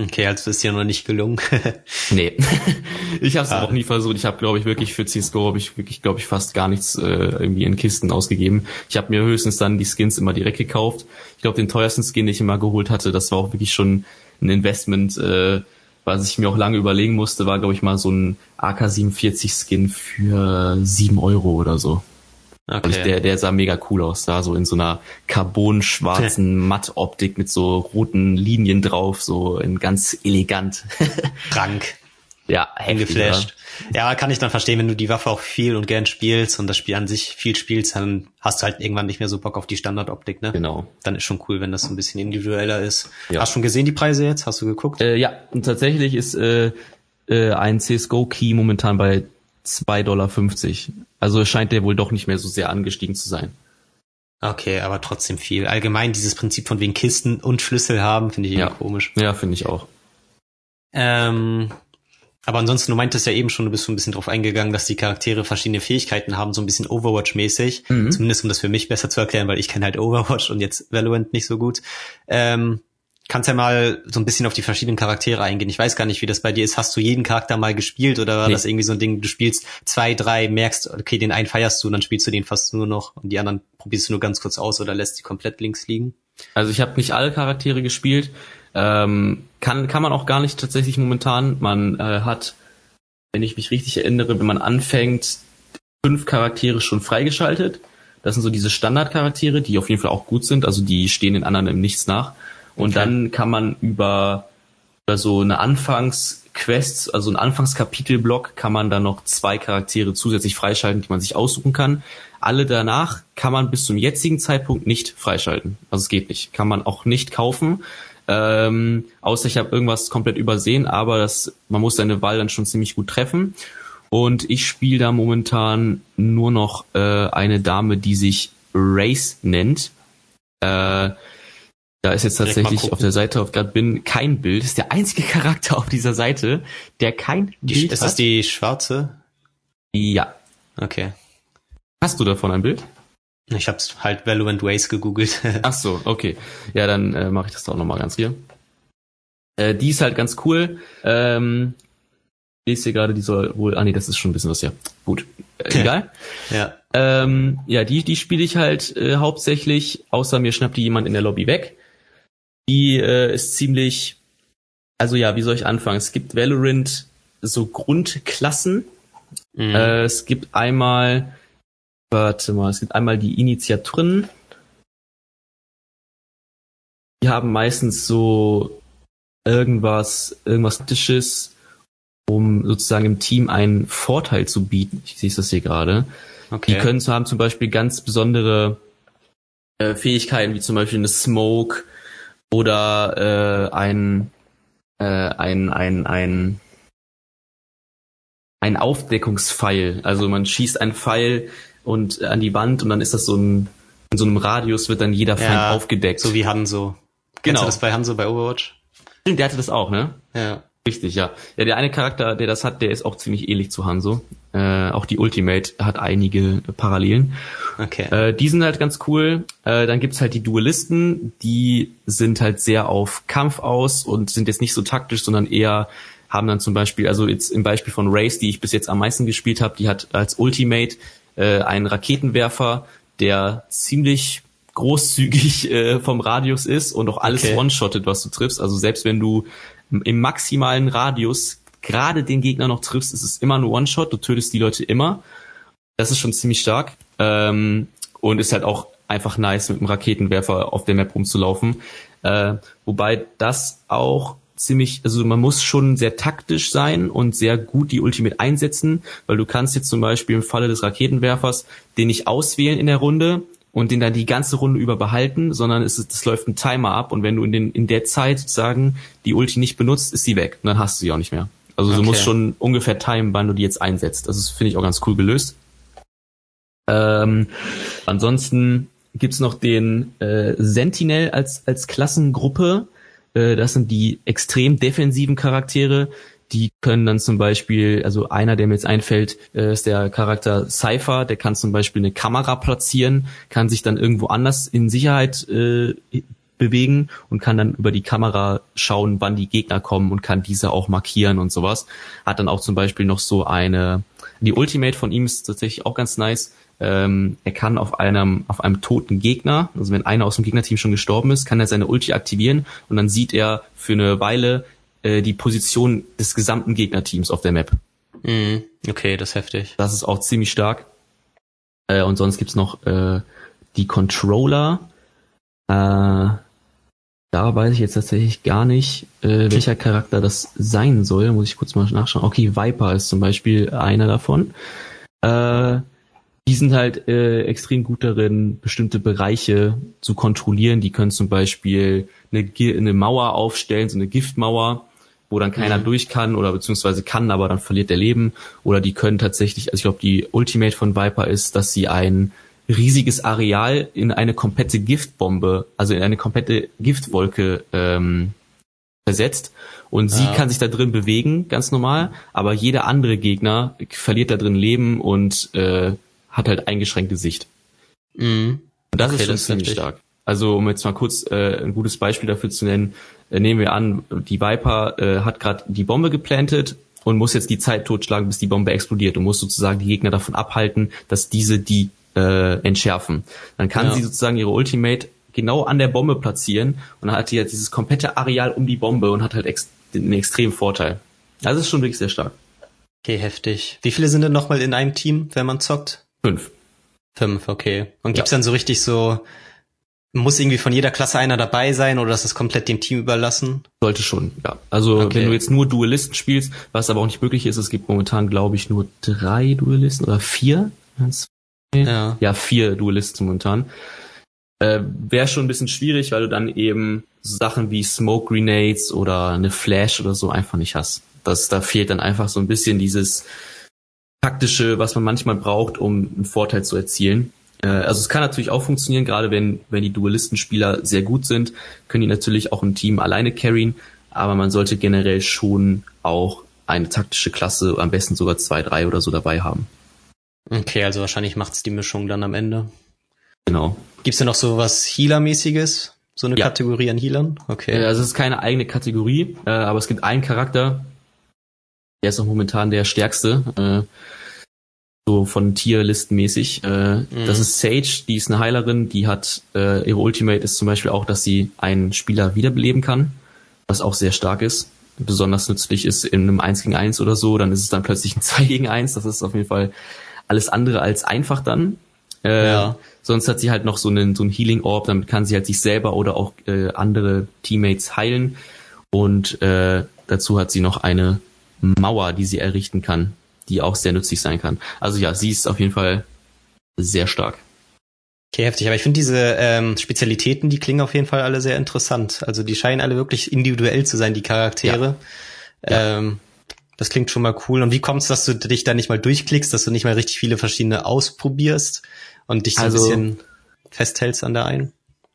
Okay, also ist ja noch nicht gelungen. (laughs) nee. (laughs) ich habe es ah. auch nie versucht. Ich habe, glaube ich, wirklich für CSGO habe ich wirklich, glaube ich, fast gar nichts äh, irgendwie in Kisten ausgegeben. Ich habe mir höchstens dann die Skins immer direkt gekauft. Ich glaube, den teuersten Skin, den ich immer geholt hatte, das war auch wirklich schon ein Investment, äh, was ich mir auch lange überlegen musste, war, glaube ich, mal so ein AK-47-Skin für sieben Euro oder so. Okay. Ich, der, der sah mega cool aus, da so in so einer carbon-schwarzen (laughs) Matt-Optik mit so roten Linien drauf, so in ganz elegant. (laughs) Krank. Ja, geflasht. Ja, kann ich dann verstehen, wenn du die Waffe auch viel und gern spielst und das Spiel an sich viel spielst, dann hast du halt irgendwann nicht mehr so Bock auf die Standardoptik, ne? Genau. Dann ist schon cool, wenn das so ein bisschen individueller ist. Ja. Hast du schon gesehen die Preise jetzt? Hast du geguckt? Äh, ja, und tatsächlich ist äh, äh, ein CSGO Key momentan bei 2,50 Dollar. Also scheint der wohl doch nicht mehr so sehr angestiegen zu sein. Okay, aber trotzdem viel. Allgemein dieses Prinzip von wegen Kisten und Schlüssel haben, finde ich ja. komisch. Ja, finde ich auch. Ähm, aber ansonsten, du meintest ja eben schon, du bist so ein bisschen drauf eingegangen, dass die Charaktere verschiedene Fähigkeiten haben, so ein bisschen Overwatch-mäßig. Mhm. Zumindest um das für mich besser zu erklären, weil ich kenne halt Overwatch und jetzt Valorant nicht so gut. Ähm, kannst ja mal so ein bisschen auf die verschiedenen Charaktere eingehen. Ich weiß gar nicht, wie das bei dir ist. Hast du jeden Charakter mal gespielt oder war nee. das irgendwie so ein Ding, du spielst zwei, drei, merkst, okay, den einen feierst du und dann spielst du den fast nur noch und die anderen probierst du nur ganz kurz aus oder lässt die komplett links liegen? Also ich habe nicht alle Charaktere gespielt. Ähm, kann, kann man auch gar nicht tatsächlich momentan. Man äh, hat, wenn ich mich richtig erinnere, wenn man anfängt, fünf Charaktere schon freigeschaltet. Das sind so diese Standardcharaktere, die auf jeden Fall auch gut sind, also die stehen den anderen im Nichts nach. Und okay. dann kann man über, über so eine Anfangsquest, also ein Anfangskapitelblock, kann man dann noch zwei Charaktere zusätzlich freischalten, die man sich aussuchen kann. Alle danach kann man bis zum jetzigen Zeitpunkt nicht freischalten. Also es geht nicht. Kann man auch nicht kaufen. Ähm, außer ich habe irgendwas komplett übersehen, aber das, man muss seine Wahl dann schon ziemlich gut treffen. Und ich spiele da momentan nur noch äh, eine Dame, die sich Race nennt. Äh, da ist jetzt tatsächlich auf der Seite, auf gerade bin, kein Bild. Das ist der einzige (laughs) Charakter auf dieser Seite, der kein die, Bild ist hat. Ist das die schwarze? Ja. Okay. Hast du davon ein Bild? Ich hab's halt Valorant Ways gegoogelt. (laughs) Ach so, okay. Ja, dann äh, mache ich das doch nochmal ganz hier. Äh, die ist halt ganz cool. Ähm, ich lese hier gerade, die soll wohl, ah nee, das ist schon ein bisschen was, ja. Gut, äh, egal. ja. Ähm, ja, die, die spiele ich halt äh, hauptsächlich, außer mir schnappt die jemand in der Lobby weg. Die äh, ist ziemlich, also ja, wie soll ich anfangen? Es gibt Valorant so Grundklassen. Mhm. Äh, es gibt einmal Warte mal, es gibt einmal die Initiatoren. Die haben meistens so irgendwas, irgendwas Tisches, um sozusagen im Team einen Vorteil zu bieten. Ich sehe das hier gerade. Okay. Die können zu haben zum Beispiel ganz besondere äh, Fähigkeiten, wie zum Beispiel eine Smoke oder äh, ein, äh, ein, ein, ein, ein Aufdeckungspfeil. Also man schießt einen Pfeil und an die Wand und dann ist das so ein, in so einem Radius wird dann jeder Feind ja, aufgedeckt. So wie Hanzo. Genau. Kennst du das bei Hanzo bei Overwatch? Der hatte das auch, ne? Ja. Richtig, ja. Ja, der eine Charakter, der das hat, der ist auch ziemlich ähnlich zu Hanzo. Äh, auch die Ultimate hat einige Parallelen. Okay. Äh, die sind halt ganz cool. Äh, dann gibt's halt die Duellisten, die sind halt sehr auf Kampf aus und sind jetzt nicht so taktisch, sondern eher haben dann zum Beispiel, also jetzt im Beispiel von Race, die ich bis jetzt am meisten gespielt habe, die hat als Ultimate äh, einen Raketenwerfer, der ziemlich großzügig äh, vom Radius ist und auch alles okay. one-shottet, was du triffst. Also selbst wenn du im maximalen Radius gerade den Gegner noch triffst, ist es immer ein One-Shot, du tötest die Leute immer. Das ist schon ziemlich stark. Ähm, und ist halt auch einfach nice, mit einem Raketenwerfer auf der Map rumzulaufen. Äh, wobei das auch ziemlich, also man muss schon sehr taktisch sein und sehr gut die Ultimate einsetzen, weil du kannst jetzt zum Beispiel im Falle des Raketenwerfers den nicht auswählen in der Runde und den dann die ganze Runde über behalten, sondern es, es läuft ein Timer ab und wenn du in, den, in der Zeit sozusagen die Ulti nicht benutzt, ist sie weg und dann hast du sie auch nicht mehr. Also okay. du musst schon ungefähr timen, wann du die jetzt einsetzt. Das finde ich auch ganz cool gelöst. Ähm, ansonsten gibt's noch den äh, Sentinel als, als Klassengruppe. Äh, das sind die extrem defensiven Charaktere. Die können dann zum Beispiel, also einer, der mir jetzt einfällt, äh, ist der Charakter Cypher, der kann zum Beispiel eine Kamera platzieren, kann sich dann irgendwo anders in Sicherheit äh, bewegen und kann dann über die Kamera schauen, wann die Gegner kommen und kann diese auch markieren und sowas. Hat dann auch zum Beispiel noch so eine, die Ultimate von ihm ist tatsächlich auch ganz nice ähm, er kann auf einem, auf einem toten Gegner, also wenn einer aus dem Gegnerteam schon gestorben ist, kann er seine Ulti aktivieren und dann sieht er für eine Weile äh, die Position des gesamten Gegnerteams auf der Map. Mhm. Okay, das ist heftig. Das ist auch ziemlich stark. Äh, und sonst gibt's noch äh, die Controller. Äh, da weiß ich jetzt tatsächlich gar nicht, äh, welcher Charakter das sein soll. Muss ich kurz mal nachschauen. Okay, Viper ist zum Beispiel einer davon. Äh, die sind halt äh, extrem gut darin, bestimmte Bereiche zu kontrollieren. Die können zum Beispiel eine, eine Mauer aufstellen, so eine Giftmauer, wo dann keiner mhm. durch kann oder beziehungsweise kann, aber dann verliert der Leben. Oder die können tatsächlich, also ich glaube, die Ultimate von Viper ist, dass sie ein riesiges Areal in eine komplette Giftbombe, also in eine komplette Giftwolke ähm, versetzt und sie kann sich da drin bewegen, ganz normal, aber jeder andere Gegner verliert da drin Leben und äh, hat halt eingeschränkte Sicht. Mhm. Und das okay, ist schon das ziemlich stark. Also um jetzt mal kurz äh, ein gutes Beispiel dafür zu nennen, äh, nehmen wir an, die Viper äh, hat gerade die Bombe geplantet und muss jetzt die Zeit totschlagen, bis die Bombe explodiert und muss sozusagen die Gegner davon abhalten, dass diese die äh, entschärfen. Dann kann ja. sie sozusagen ihre Ultimate genau an der Bombe platzieren und dann hat sie jetzt dieses komplette Areal um die Bombe und hat halt ex einen extremen Vorteil. Das ist schon wirklich sehr stark. Okay, heftig. Wie viele sind denn nochmal in einem Team, wenn man zockt? Fünf. Fünf, okay. Und gibt's ja. dann so richtig so, muss irgendwie von jeder Klasse einer dabei sein oder ist das komplett dem Team überlassen? Sollte schon, ja. Also okay. wenn du jetzt nur Duellisten spielst, was aber auch nicht möglich ist, es gibt momentan, glaube ich, nur drei Duellisten oder vier. Ja, ja vier Duellisten momentan. Äh, Wäre schon ein bisschen schwierig, weil du dann eben Sachen wie Smoke Grenades oder eine Flash oder so einfach nicht hast. Das, da fehlt dann einfach so ein bisschen dieses taktische, was man manchmal braucht, um einen Vorteil zu erzielen. Äh, also es kann natürlich auch funktionieren, gerade wenn, wenn die Duellistenspieler sehr gut sind, können die natürlich auch ein Team alleine carryen, aber man sollte generell schon auch eine taktische Klasse, am besten sogar zwei, drei oder so dabei haben. Okay, also wahrscheinlich macht's die Mischung dann am Ende. Genau. Gibt's denn noch so was Healer-mäßiges? So eine ja. Kategorie an Healern? Okay. Äh, also es ist keine eigene Kategorie, äh, aber es gibt einen Charakter, der ist auch momentan der stärkste, äh, so von Tierlistenmäßig. Äh, mhm. Das ist Sage, die ist eine Heilerin, die hat, äh, ihre Ultimate ist zum Beispiel auch, dass sie einen Spieler wiederbeleben kann, was auch sehr stark ist. Besonders nützlich ist in einem 1 gegen 1 oder so, dann ist es dann plötzlich ein (laughs) 2 gegen 1. Das ist auf jeden Fall alles andere als einfach dann. Äh, ja. Sonst hat sie halt noch so einen, so einen Healing Orb, damit kann sie halt sich selber oder auch äh, andere Teammates heilen. Und äh, dazu hat sie noch eine Mauer, die sie errichten kann, die auch sehr nützlich sein kann. Also ja, sie ist auf jeden Fall sehr stark. Okay, heftig. Aber ich finde diese ähm, Spezialitäten, die klingen auf jeden Fall alle sehr interessant. Also die scheinen alle wirklich individuell zu sein, die Charaktere. Ja. Ähm, das klingt schon mal cool. Und wie kommst du, dass du dich da nicht mal durchklickst, dass du nicht mal richtig viele verschiedene ausprobierst und dich so also, ein bisschen festhältst an der einen?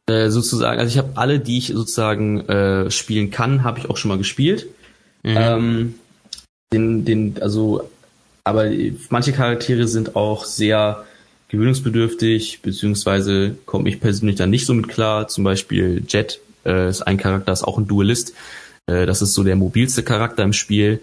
Äh, sozusagen, also ich habe alle, die ich sozusagen äh, spielen kann, habe ich auch schon mal gespielt. Mhm. Ähm, den, den, also, aber manche Charaktere sind auch sehr gewöhnungsbedürftig, beziehungsweise komme ich persönlich dann nicht so mit klar. Zum Beispiel Jet äh, ist ein Charakter, ist auch ein Duelist. Äh, das ist so der mobilste Charakter im Spiel.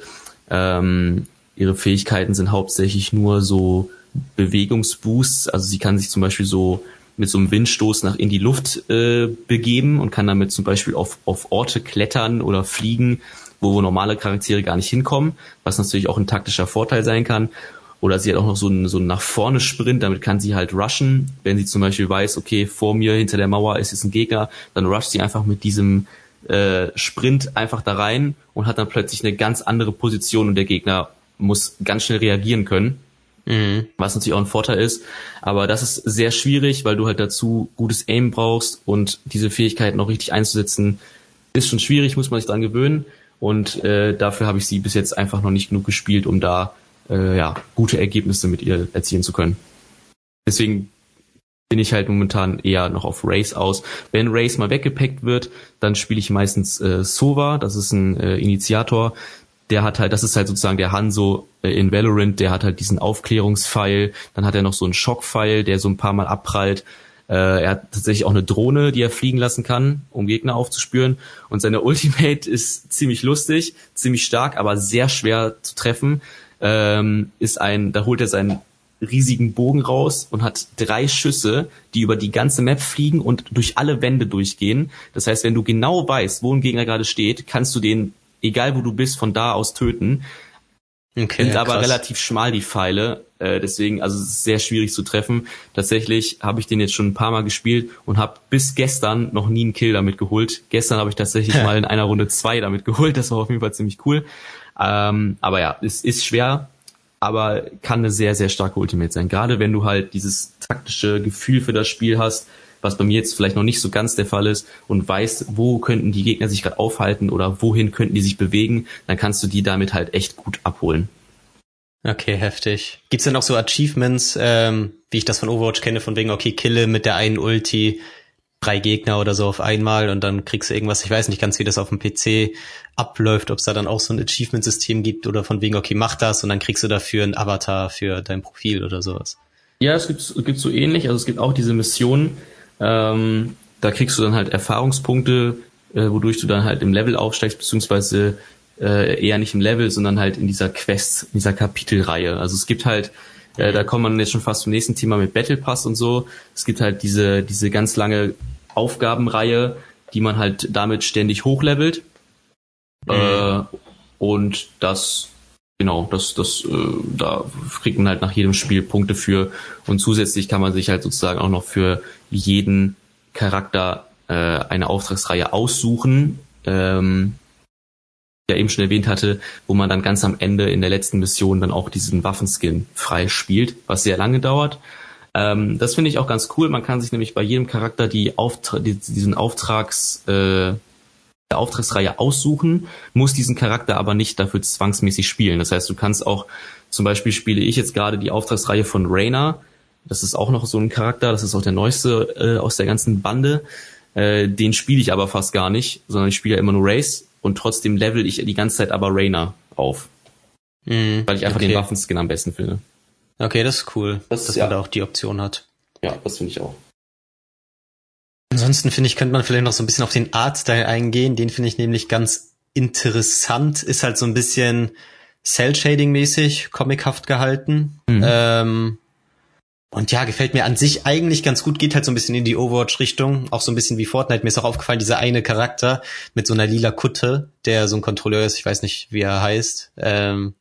Ähm, ihre Fähigkeiten sind hauptsächlich nur so Bewegungsboosts. Also sie kann sich zum Beispiel so mit so einem Windstoß nach in die Luft äh, begeben und kann damit zum Beispiel auf, auf Orte klettern oder fliegen wo normale Charaktere gar nicht hinkommen, was natürlich auch ein taktischer Vorteil sein kann. Oder sie hat auch noch so einen, so einen nach vorne Sprint, damit kann sie halt rushen. Wenn sie zum Beispiel weiß, okay, vor mir hinter der Mauer ist jetzt ein Gegner, dann rusht sie einfach mit diesem äh, Sprint einfach da rein und hat dann plötzlich eine ganz andere Position und der Gegner muss ganz schnell reagieren können. Mhm. Was natürlich auch ein Vorteil ist. Aber das ist sehr schwierig, weil du halt dazu gutes Aim brauchst und diese Fähigkeiten auch richtig einzusetzen, ist schon schwierig, muss man sich dran gewöhnen. Und äh, dafür habe ich sie bis jetzt einfach noch nicht genug gespielt, um da äh, ja, gute Ergebnisse mit ihr erzielen zu können. Deswegen bin ich halt momentan eher noch auf Race aus. Wenn Race mal weggepackt wird, dann spiele ich meistens äh, Sova, das ist ein äh, Initiator. Der hat halt, das ist halt sozusagen der Hanzo äh, in Valorant, der hat halt diesen Aufklärungspfeil, dann hat er noch so einen Schockpfeil, der so ein paar Mal abprallt äh, er hat tatsächlich auch eine Drohne, die er fliegen lassen kann, um Gegner aufzuspüren. Und seine (laughs) Ultimate ist ziemlich lustig, ziemlich stark, aber sehr schwer zu treffen. Ähm, ist ein, da holt er seinen riesigen Bogen raus und hat drei Schüsse, die über die ganze Map fliegen und durch alle Wände durchgehen. Das heißt, wenn du genau weißt, wo ein Gegner gerade steht, kannst du den, egal wo du bist, von da aus töten. Okay, sind aber relativ schmal die Pfeile, äh, deswegen also es ist sehr schwierig zu treffen. Tatsächlich habe ich den jetzt schon ein paar Mal gespielt und habe bis gestern noch nie einen Kill damit geholt. Gestern habe ich tatsächlich (laughs) mal in einer Runde zwei damit geholt. Das war auf jeden Fall ziemlich cool. Ähm, aber ja, es ist schwer, aber kann eine sehr sehr starke Ultimate sein. Gerade wenn du halt dieses taktische Gefühl für das Spiel hast was bei mir jetzt vielleicht noch nicht so ganz der Fall ist und weißt, wo könnten die Gegner sich gerade aufhalten oder wohin könnten die sich bewegen, dann kannst du die damit halt echt gut abholen. Okay, heftig. Gibt's denn auch so Achievements, ähm, wie ich das von Overwatch kenne, von wegen, okay, kille mit der einen Ulti drei Gegner oder so auf einmal und dann kriegst du irgendwas, ich weiß nicht ganz, wie das auf dem PC abläuft, ob es da dann auch so ein Achievement-System gibt oder von wegen, okay, mach das und dann kriegst du dafür einen Avatar für dein Profil oder sowas. Ja, es gibt, es gibt so ähnlich, also es gibt auch diese Missionen, ähm, da kriegst du dann halt Erfahrungspunkte, äh, wodurch du dann halt im Level aufsteigst, beziehungsweise äh, eher nicht im Level, sondern halt in dieser Quest, in dieser Kapitelreihe. Also es gibt halt, äh, da kommt man jetzt schon fast zum nächsten Thema mit Battle Pass und so. Es gibt halt diese, diese ganz lange Aufgabenreihe, die man halt damit ständig hochlevelt. Mhm. Äh, und das genau, das, das, äh, da kriegt man halt nach jedem Spiel Punkte für und zusätzlich kann man sich halt sozusagen auch noch für jeden Charakter äh, eine Auftragsreihe aussuchen, ähm, der eben schon erwähnt hatte, wo man dann ganz am Ende in der letzten Mission dann auch diesen Waffenskin frei spielt, was sehr lange dauert. Ähm, das finde ich auch ganz cool. Man kann sich nämlich bei jedem Charakter die Auftra diesen Auftrags äh, der Auftragsreihe aussuchen, muss diesen Charakter aber nicht dafür zwangsmäßig spielen. Das heißt, du kannst auch, zum Beispiel spiele ich jetzt gerade die Auftragsreihe von Rainer. Das ist auch noch so ein Charakter, das ist auch der neueste äh, aus der ganzen Bande. Äh, den spiele ich aber fast gar nicht, sondern ich spiele ja immer nur Race und trotzdem level ich die ganze Zeit aber Rainer auf. Mhm, weil ich einfach okay. den Waffenskin am besten finde. Okay, das ist cool, das, dass ja. man da auch die Option hat. Ja, das finde ich auch. Ansonsten finde ich, könnte man vielleicht noch so ein bisschen auf den Artstyle eingehen. Den finde ich nämlich ganz interessant. Ist halt so ein bisschen Cell-Shading-mäßig, comichaft gehalten. Mhm. Ähm, und ja, gefällt mir an sich eigentlich ganz gut, geht halt so ein bisschen in die Overwatch-Richtung, auch so ein bisschen wie Fortnite. Mir ist auch aufgefallen, dieser eine Charakter mit so einer lila Kutte, der so ein Kontrolleur ist, ich weiß nicht, wie er heißt. Ähm,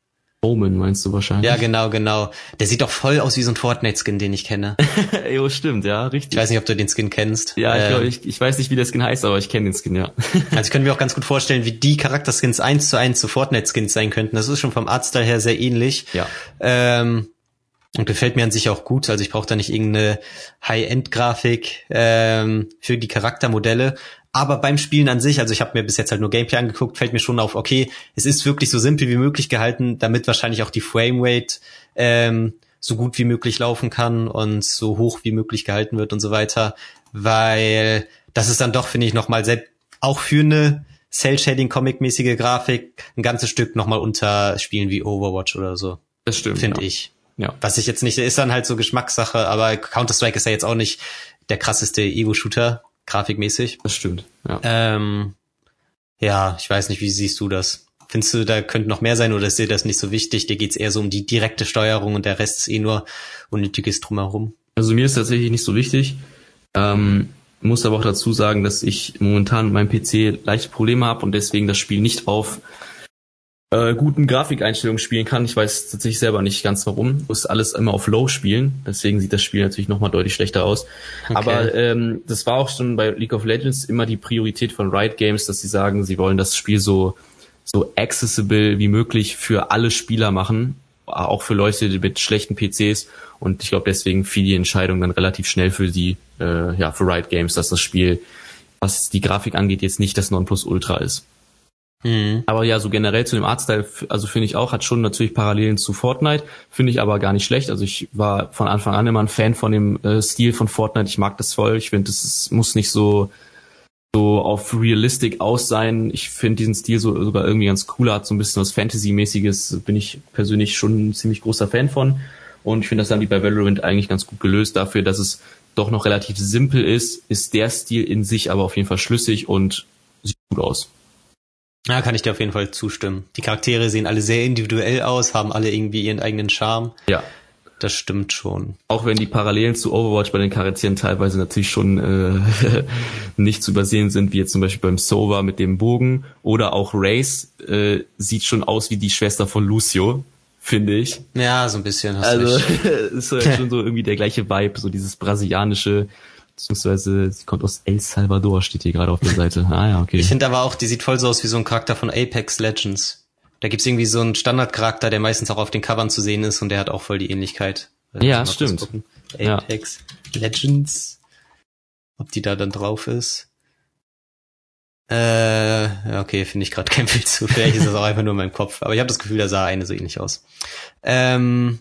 Omen meinst du wahrscheinlich? Ja, genau, genau. Der sieht doch voll aus wie so ein Fortnite-Skin, den ich kenne. (laughs) jo, stimmt, ja, richtig. Ich weiß nicht, ob du den Skin kennst. Ja, ich, äh, glaub, ich, ich weiß nicht, wie der Skin heißt, aber ich kenne den Skin, ja. (laughs) also ich könnte mir auch ganz gut vorstellen, wie die Charakterskins eins zu eins zu Fortnite-Skins sein könnten. Das ist schon vom Artstyle her sehr ähnlich. Ja. Ähm, und gefällt mir an sich auch gut. Also ich brauche da nicht irgendeine High-End-Grafik ähm, für die Charaktermodelle. Aber beim Spielen an sich, also ich habe mir bis jetzt halt nur Gameplay angeguckt, fällt mir schon auf, okay, es ist wirklich so simpel wie möglich gehalten, damit wahrscheinlich auch die Framerate ähm, so gut wie möglich laufen kann und so hoch wie möglich gehalten wird und so weiter. Weil das ist dann doch, finde ich, nochmal selbst auch für eine Cell-Shading-Comic-mäßige Grafik ein ganzes Stück nochmal unter Spielen wie Overwatch oder so. Das stimmt. Finde ja. ich. Ja. Was ich jetzt nicht, ist dann halt so Geschmackssache, aber Counter-Strike ist ja jetzt auch nicht der krasseste Evo-Shooter, grafikmäßig. Das stimmt, ja. Ähm, ja, ich weiß nicht, wie siehst du das? Findest du, da könnte noch mehr sein oder ist dir das nicht so wichtig? Dir geht's eher so um die direkte Steuerung und der Rest ist eh nur unnötiges drumherum. Also mir ist tatsächlich nicht so wichtig. Ähm, muss aber auch dazu sagen, dass ich momentan mit meinem PC leichte Probleme habe und deswegen das Spiel nicht auf äh, guten Grafikeinstellungen spielen kann. Ich weiß tatsächlich selber nicht ganz warum. Muss alles immer auf Low spielen. Deswegen sieht das Spiel natürlich nochmal deutlich schlechter aus. Okay. Aber ähm, das war auch schon bei League of Legends immer die Priorität von Riot Games, dass sie sagen, sie wollen das Spiel so so accessible wie möglich für alle Spieler machen, auch für Leute mit schlechten PCs. Und ich glaube, deswegen fiel die Entscheidung dann relativ schnell für die, äh, ja, für Riot Games, dass das Spiel, was die Grafik angeht, jetzt nicht das Nonplusultra ist. Mhm. Aber ja, so generell zu dem Artstyle, also finde ich auch, hat schon natürlich Parallelen zu Fortnite, finde ich aber gar nicht schlecht. Also ich war von Anfang an immer ein Fan von dem äh, Stil von Fortnite. Ich mag das voll. Ich finde, es muss nicht so so auf realistic aus sein. Ich finde diesen Stil so sogar irgendwie ganz cool, hat so ein bisschen was Fantasy-mäßiges, bin ich persönlich schon ein ziemlich großer Fan von. Und ich finde das dann wie bei Valorant eigentlich ganz gut gelöst dafür, dass es doch noch relativ simpel ist, ist der Stil in sich aber auf jeden Fall schlüssig und sieht gut aus. Ja, kann ich dir auf jeden Fall zustimmen. Die Charaktere sehen alle sehr individuell aus, haben alle irgendwie ihren eigenen Charme. Ja. Das stimmt schon. Auch wenn die Parallelen zu Overwatch bei den Charakteren teilweise natürlich schon äh, (laughs) nicht zu übersehen sind, wie jetzt zum Beispiel beim Sova mit dem Bogen oder auch Race äh, sieht schon aus wie die Schwester von Lucio, finde ich. Ja, so ein bisschen. Hast also (laughs) ist halt schon so irgendwie der gleiche Vibe, so dieses brasilianische beziehungsweise sie kommt aus El Salvador, steht hier gerade auf der Seite. Ah ja, okay. Ich finde aber auch, die sieht voll so aus wie so ein Charakter von Apex Legends. Da gibt's irgendwie so einen Standardcharakter, der meistens auch auf den Covern zu sehen ist und der hat auch voll die Ähnlichkeit. Ja, stimmt. Apex ja. Legends. Ob die da dann drauf ist. Äh, okay, finde ich gerade kein (laughs) Bild zu. Vielleicht ist das auch einfach nur in meinem Kopf. Aber ich habe das Gefühl, da sah eine so ähnlich aus. Ähm,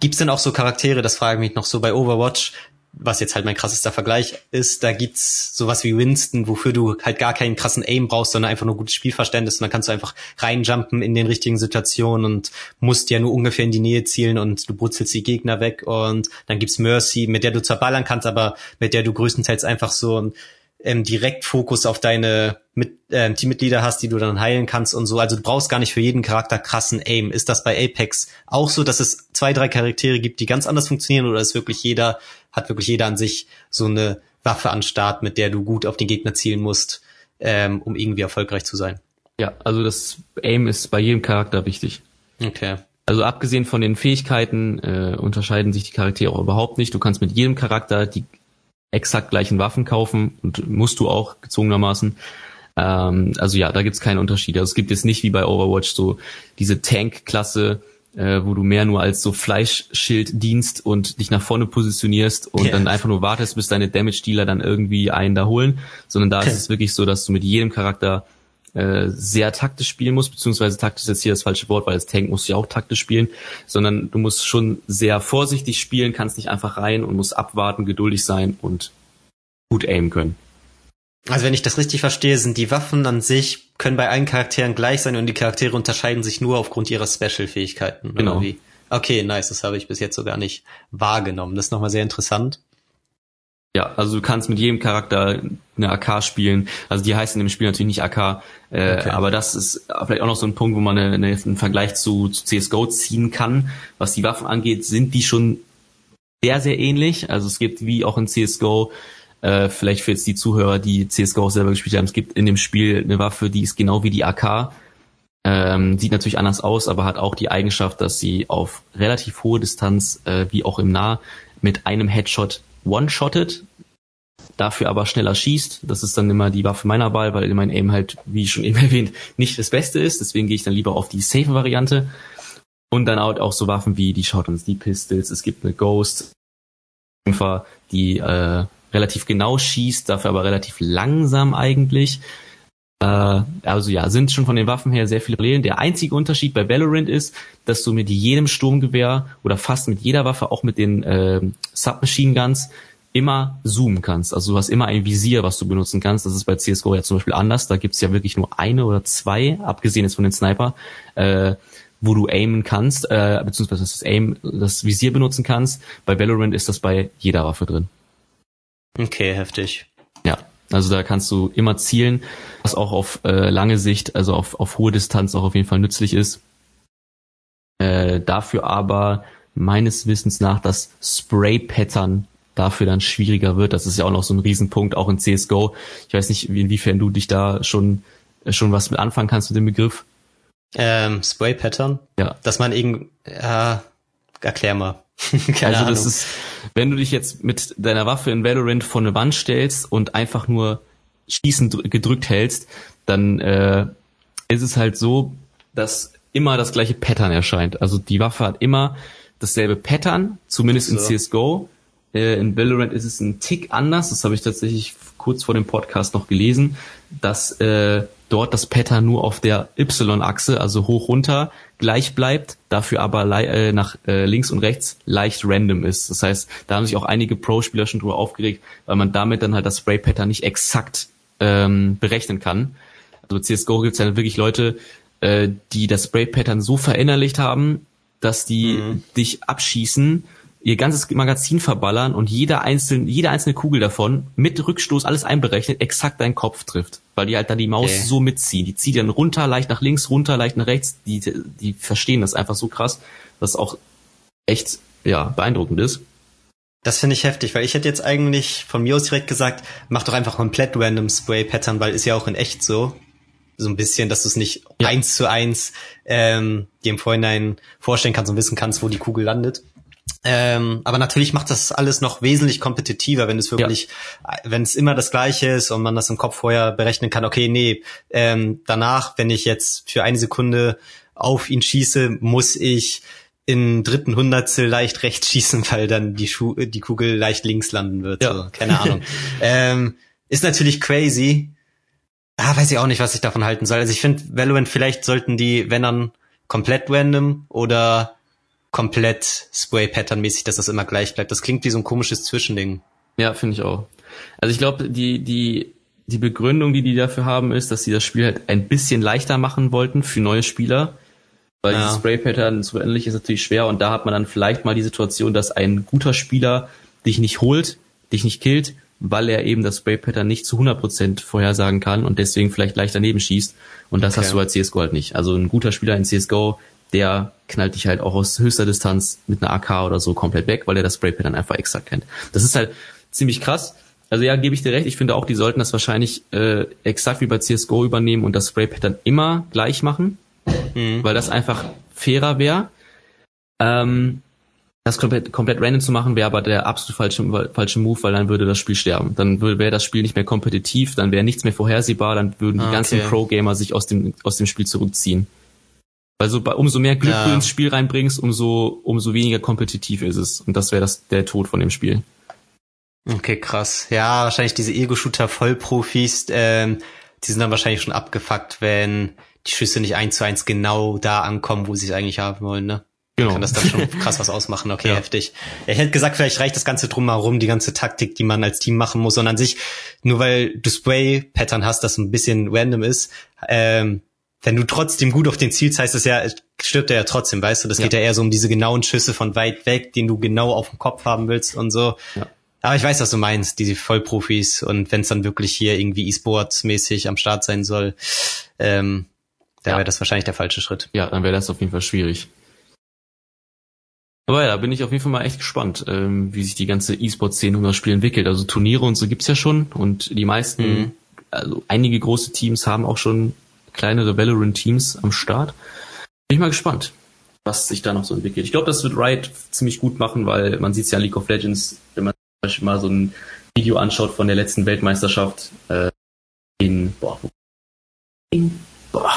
Gibt's denn auch so Charaktere, das frage ich mich noch so bei Overwatch, was jetzt halt mein krassester Vergleich ist, da gibt's sowas wie Winston, wofür du halt gar keinen krassen Aim brauchst, sondern einfach nur gutes Spielverständnis. Und dann kannst du einfach reinjumpen in den richtigen Situationen und musst ja nur ungefähr in die Nähe zielen und du brutzelst die Gegner weg. Und dann gibt's Mercy, mit der du zwar ballern kannst, aber mit der du größtenteils einfach so ein ähm, direkt Fokus auf deine mit, ähm, Teammitglieder hast, die du dann heilen kannst und so. Also du brauchst gar nicht für jeden Charakter krassen Aim. Ist das bei Apex auch so, dass es zwei, drei Charaktere gibt, die ganz anders funktionieren oder ist wirklich jeder, hat wirklich jeder an sich so eine Waffe an Start, mit der du gut auf den Gegner zielen musst, ähm, um irgendwie erfolgreich zu sein? Ja, also das Aim ist bei jedem Charakter wichtig. Okay. Also abgesehen von den Fähigkeiten äh, unterscheiden sich die Charaktere auch überhaupt nicht. Du kannst mit jedem Charakter die exakt gleichen Waffen kaufen und musst du auch gezwungenermaßen. Ähm, also ja, da gibt's keinen Unterschied. Also es gibt jetzt nicht wie bei Overwatch so diese Tank-Klasse, äh, wo du mehr nur als so Fleischschild dienst und dich nach vorne positionierst und yeah. dann einfach nur wartest, bis deine Damage-Dealer dann irgendwie einen da holen, sondern da ist (laughs) es wirklich so, dass du mit jedem Charakter äh, sehr taktisch spielen musst, beziehungsweise taktisch ist jetzt hier das falsche Wort, weil als Tank musst du ja auch taktisch spielen, sondern du musst schon sehr vorsichtig spielen, kannst nicht einfach rein und musst abwarten, geduldig sein und gut aimen können. Also wenn ich das richtig verstehe, sind die Waffen an sich, können bei allen Charakteren gleich sein und die Charaktere unterscheiden sich nur aufgrund ihrer Special-Fähigkeiten. Genau. Wie? Okay, nice, das habe ich bis jetzt so gar nicht wahrgenommen. Das ist nochmal sehr interessant. Ja, also du kannst mit jedem Charakter eine AK spielen. Also die heißen im Spiel natürlich nicht AK, äh, okay. aber das ist vielleicht auch noch so ein Punkt, wo man eine, eine, einen Vergleich zu, zu CSGO ziehen kann. Was die Waffen angeht, sind die schon sehr, sehr ähnlich. Also es gibt wie auch in CSGO, äh, vielleicht für jetzt die Zuhörer, die CSGO auch selber gespielt haben, es gibt in dem Spiel eine Waffe, die ist genau wie die AK. Ähm, sieht natürlich anders aus, aber hat auch die Eigenschaft, dass sie auf relativ hohe Distanz, äh, wie auch im Nah, mit einem Headshot one-shottet, dafür aber schneller schießt. Das ist dann immer die Waffe meiner Wahl, weil mein Aim halt, wie schon eben (laughs) erwähnt, nicht das Beste ist. Deswegen gehe ich dann lieber auf die safe Variante. Und dann auch so Waffen wie die Shotguns, die Pistols. Es gibt eine Ghost, die äh, relativ genau schießt, dafür aber relativ langsam eigentlich. Äh, also ja, sind schon von den Waffen her sehr viele Parallelen. Der einzige Unterschied bei Valorant ist, dass du mit jedem Sturmgewehr oder fast mit jeder Waffe, auch mit den äh, Submachine Guns, immer zoomen kannst. Also du hast immer ein Visier, was du benutzen kannst. Das ist bei CSGO ja zum Beispiel anders. Da gibt's ja wirklich nur eine oder zwei, abgesehen jetzt von den Sniper, äh, wo du aimen kannst, äh, beziehungsweise das Aim, das Visier benutzen kannst. Bei Valorant ist das bei jeder Waffe drin. Okay, heftig. Ja, also da kannst du immer zielen, was auch auf äh, lange Sicht, also auf, auf hohe Distanz auch auf jeden Fall nützlich ist. Äh, dafür aber meines Wissens nach das Spray-Pattern dafür dann schwieriger wird. Das ist ja auch noch so ein Riesenpunkt, auch in CSGO. Ich weiß nicht, inwiefern du dich da schon, schon was mit anfangen kannst mit dem Begriff. Ähm, Spray-Pattern? Ja. Dass man irgendwie, ja, erklär mal. (laughs) Keine also das Ahnung. ist, wenn du dich jetzt mit deiner Waffe in Valorant vor eine Wand stellst und einfach nur schießen gedrückt hältst, dann äh, ist es halt so, dass immer das gleiche Pattern erscheint. Also die Waffe hat immer dasselbe Pattern, zumindest so. in CSGO. Äh, in Valorant ist es ein Tick anders, das habe ich tatsächlich kurz vor dem Podcast noch gelesen, dass äh, dort das Pattern nur auf der Y-Achse, also hoch runter, gleich bleibt, dafür aber äh, nach äh, links und rechts leicht random ist. Das heißt, da haben sich auch einige Pro-Spieler schon drüber aufgeregt, weil man damit dann halt das Spray-Pattern nicht exakt ähm, berechnen kann. Also CSGO gibt es ja wirklich Leute, äh, die das Spray-Pattern so verinnerlicht haben, dass die mhm. dich abschießen ihr ganzes Magazin verballern und jeder einzelne, jede einzelne Kugel davon mit Rückstoß alles einberechnet exakt deinen Kopf trifft. Weil die halt dann die Maus okay. so mitziehen. Die zieht dann runter, leicht nach links, runter, leicht nach rechts. Die, die verstehen das einfach so krass, dass auch echt, ja, beeindruckend ist. Das finde ich heftig, weil ich hätte jetzt eigentlich von mir aus direkt gesagt, mach doch einfach komplett random Spray Pattern, weil ist ja auch in echt so. So ein bisschen, dass du es nicht ja. eins zu eins ähm, dir im Vorhinein vorstellen kannst und wissen kannst, wo die Kugel landet. Ähm, aber natürlich macht das alles noch wesentlich kompetitiver, wenn es wirklich, ja. wenn es immer das Gleiche ist und man das im Kopf vorher berechnen kann. Okay, nee, ähm, danach, wenn ich jetzt für eine Sekunde auf ihn schieße, muss ich in dritten Hundertstel leicht rechts (laughs) schießen, weil dann die, Schu die Kugel leicht links landen wird. Ja. So, keine Ahnung. (laughs) ähm, ist natürlich crazy. Ah, weiß ich auch nicht, was ich davon halten soll. Also ich finde, Valorant, vielleicht sollten die, wenn dann komplett random oder komplett Spray-Pattern-mäßig, dass das immer gleich bleibt. Das klingt wie so ein komisches Zwischending. Ja, finde ich auch. Also ich glaube, die, die, die Begründung, die die dafür haben, ist, dass sie das Spiel halt ein bisschen leichter machen wollten für neue Spieler. Weil ja. Spray-Pattern so ähnlich ist natürlich schwer und da hat man dann vielleicht mal die Situation, dass ein guter Spieler dich nicht holt, dich nicht killt, weil er eben das Spray-Pattern nicht zu 100% vorhersagen kann und deswegen vielleicht leicht daneben schießt. Und das okay. hast du als CSGO halt nicht. Also ein guter Spieler in CSGO der knallt dich halt auch aus höchster Distanz mit einer AK oder so komplett weg, weil er das Spraypad dann einfach extra kennt. Das ist halt ziemlich krass. Also ja, gebe ich dir recht. Ich finde auch, die sollten das wahrscheinlich äh, exakt wie bei CSGO übernehmen und das Spraypad dann immer gleich machen, mhm. weil das einfach fairer wäre. Ähm, das komplett, komplett random zu machen, wäre aber der absolut falsche, falsche Move, weil dann würde das Spiel sterben. Dann wäre das Spiel nicht mehr kompetitiv, dann wäre nichts mehr vorhersehbar, dann würden die ah, ganzen Pro-Gamer sich aus dem, aus dem Spiel zurückziehen. Also bei, umso mehr Glück ja. du ins Spiel reinbringst, umso, umso weniger kompetitiv ist es. Und das wäre das der Tod von dem Spiel. Okay, krass. Ja, wahrscheinlich diese Ego-Shooter-Vollprofis, ähm, die sind dann wahrscheinlich schon abgefuckt, wenn die Schüsse nicht eins zu eins genau da ankommen, wo sie es eigentlich haben wollen, ne? Genau. Kann das dann schon krass was ausmachen. Okay, (laughs) ja. heftig. Ich hätte gesagt, vielleicht reicht das Ganze drumherum, die ganze Taktik, die man als Team machen muss, sondern sich, nur weil du Spray-Pattern hast, das ein bisschen random ist, ähm, wenn du trotzdem gut auf den zielst, heißt es ja, stirbt er ja trotzdem, weißt du? Das ja. geht ja eher so um diese genauen Schüsse von weit weg, den du genau auf dem Kopf haben willst und so. Ja. Aber ich weiß, was du meinst, diese Vollprofis und wenn es dann wirklich hier irgendwie E-Sports-mäßig am Start sein soll, ähm, da ja. wäre das wahrscheinlich der falsche Schritt. Ja, dann wäre das auf jeden Fall schwierig. Aber ja, da bin ich auf jeden Fall mal echt gespannt, ähm, wie sich die ganze E-Sport-Szene um das Spiel entwickelt. Also Turniere und so gibt's ja schon und die meisten, mhm. also einige große Teams haben auch schon kleinere Valorant-Teams am Start. Bin ich mal gespannt, was sich da noch so entwickelt. Ich glaube, das wird Riot ziemlich gut machen, weil man sieht ja League of Legends, wenn man zum Beispiel mal so ein Video anschaut von der letzten Weltmeisterschaft äh, in, boah, in, boah,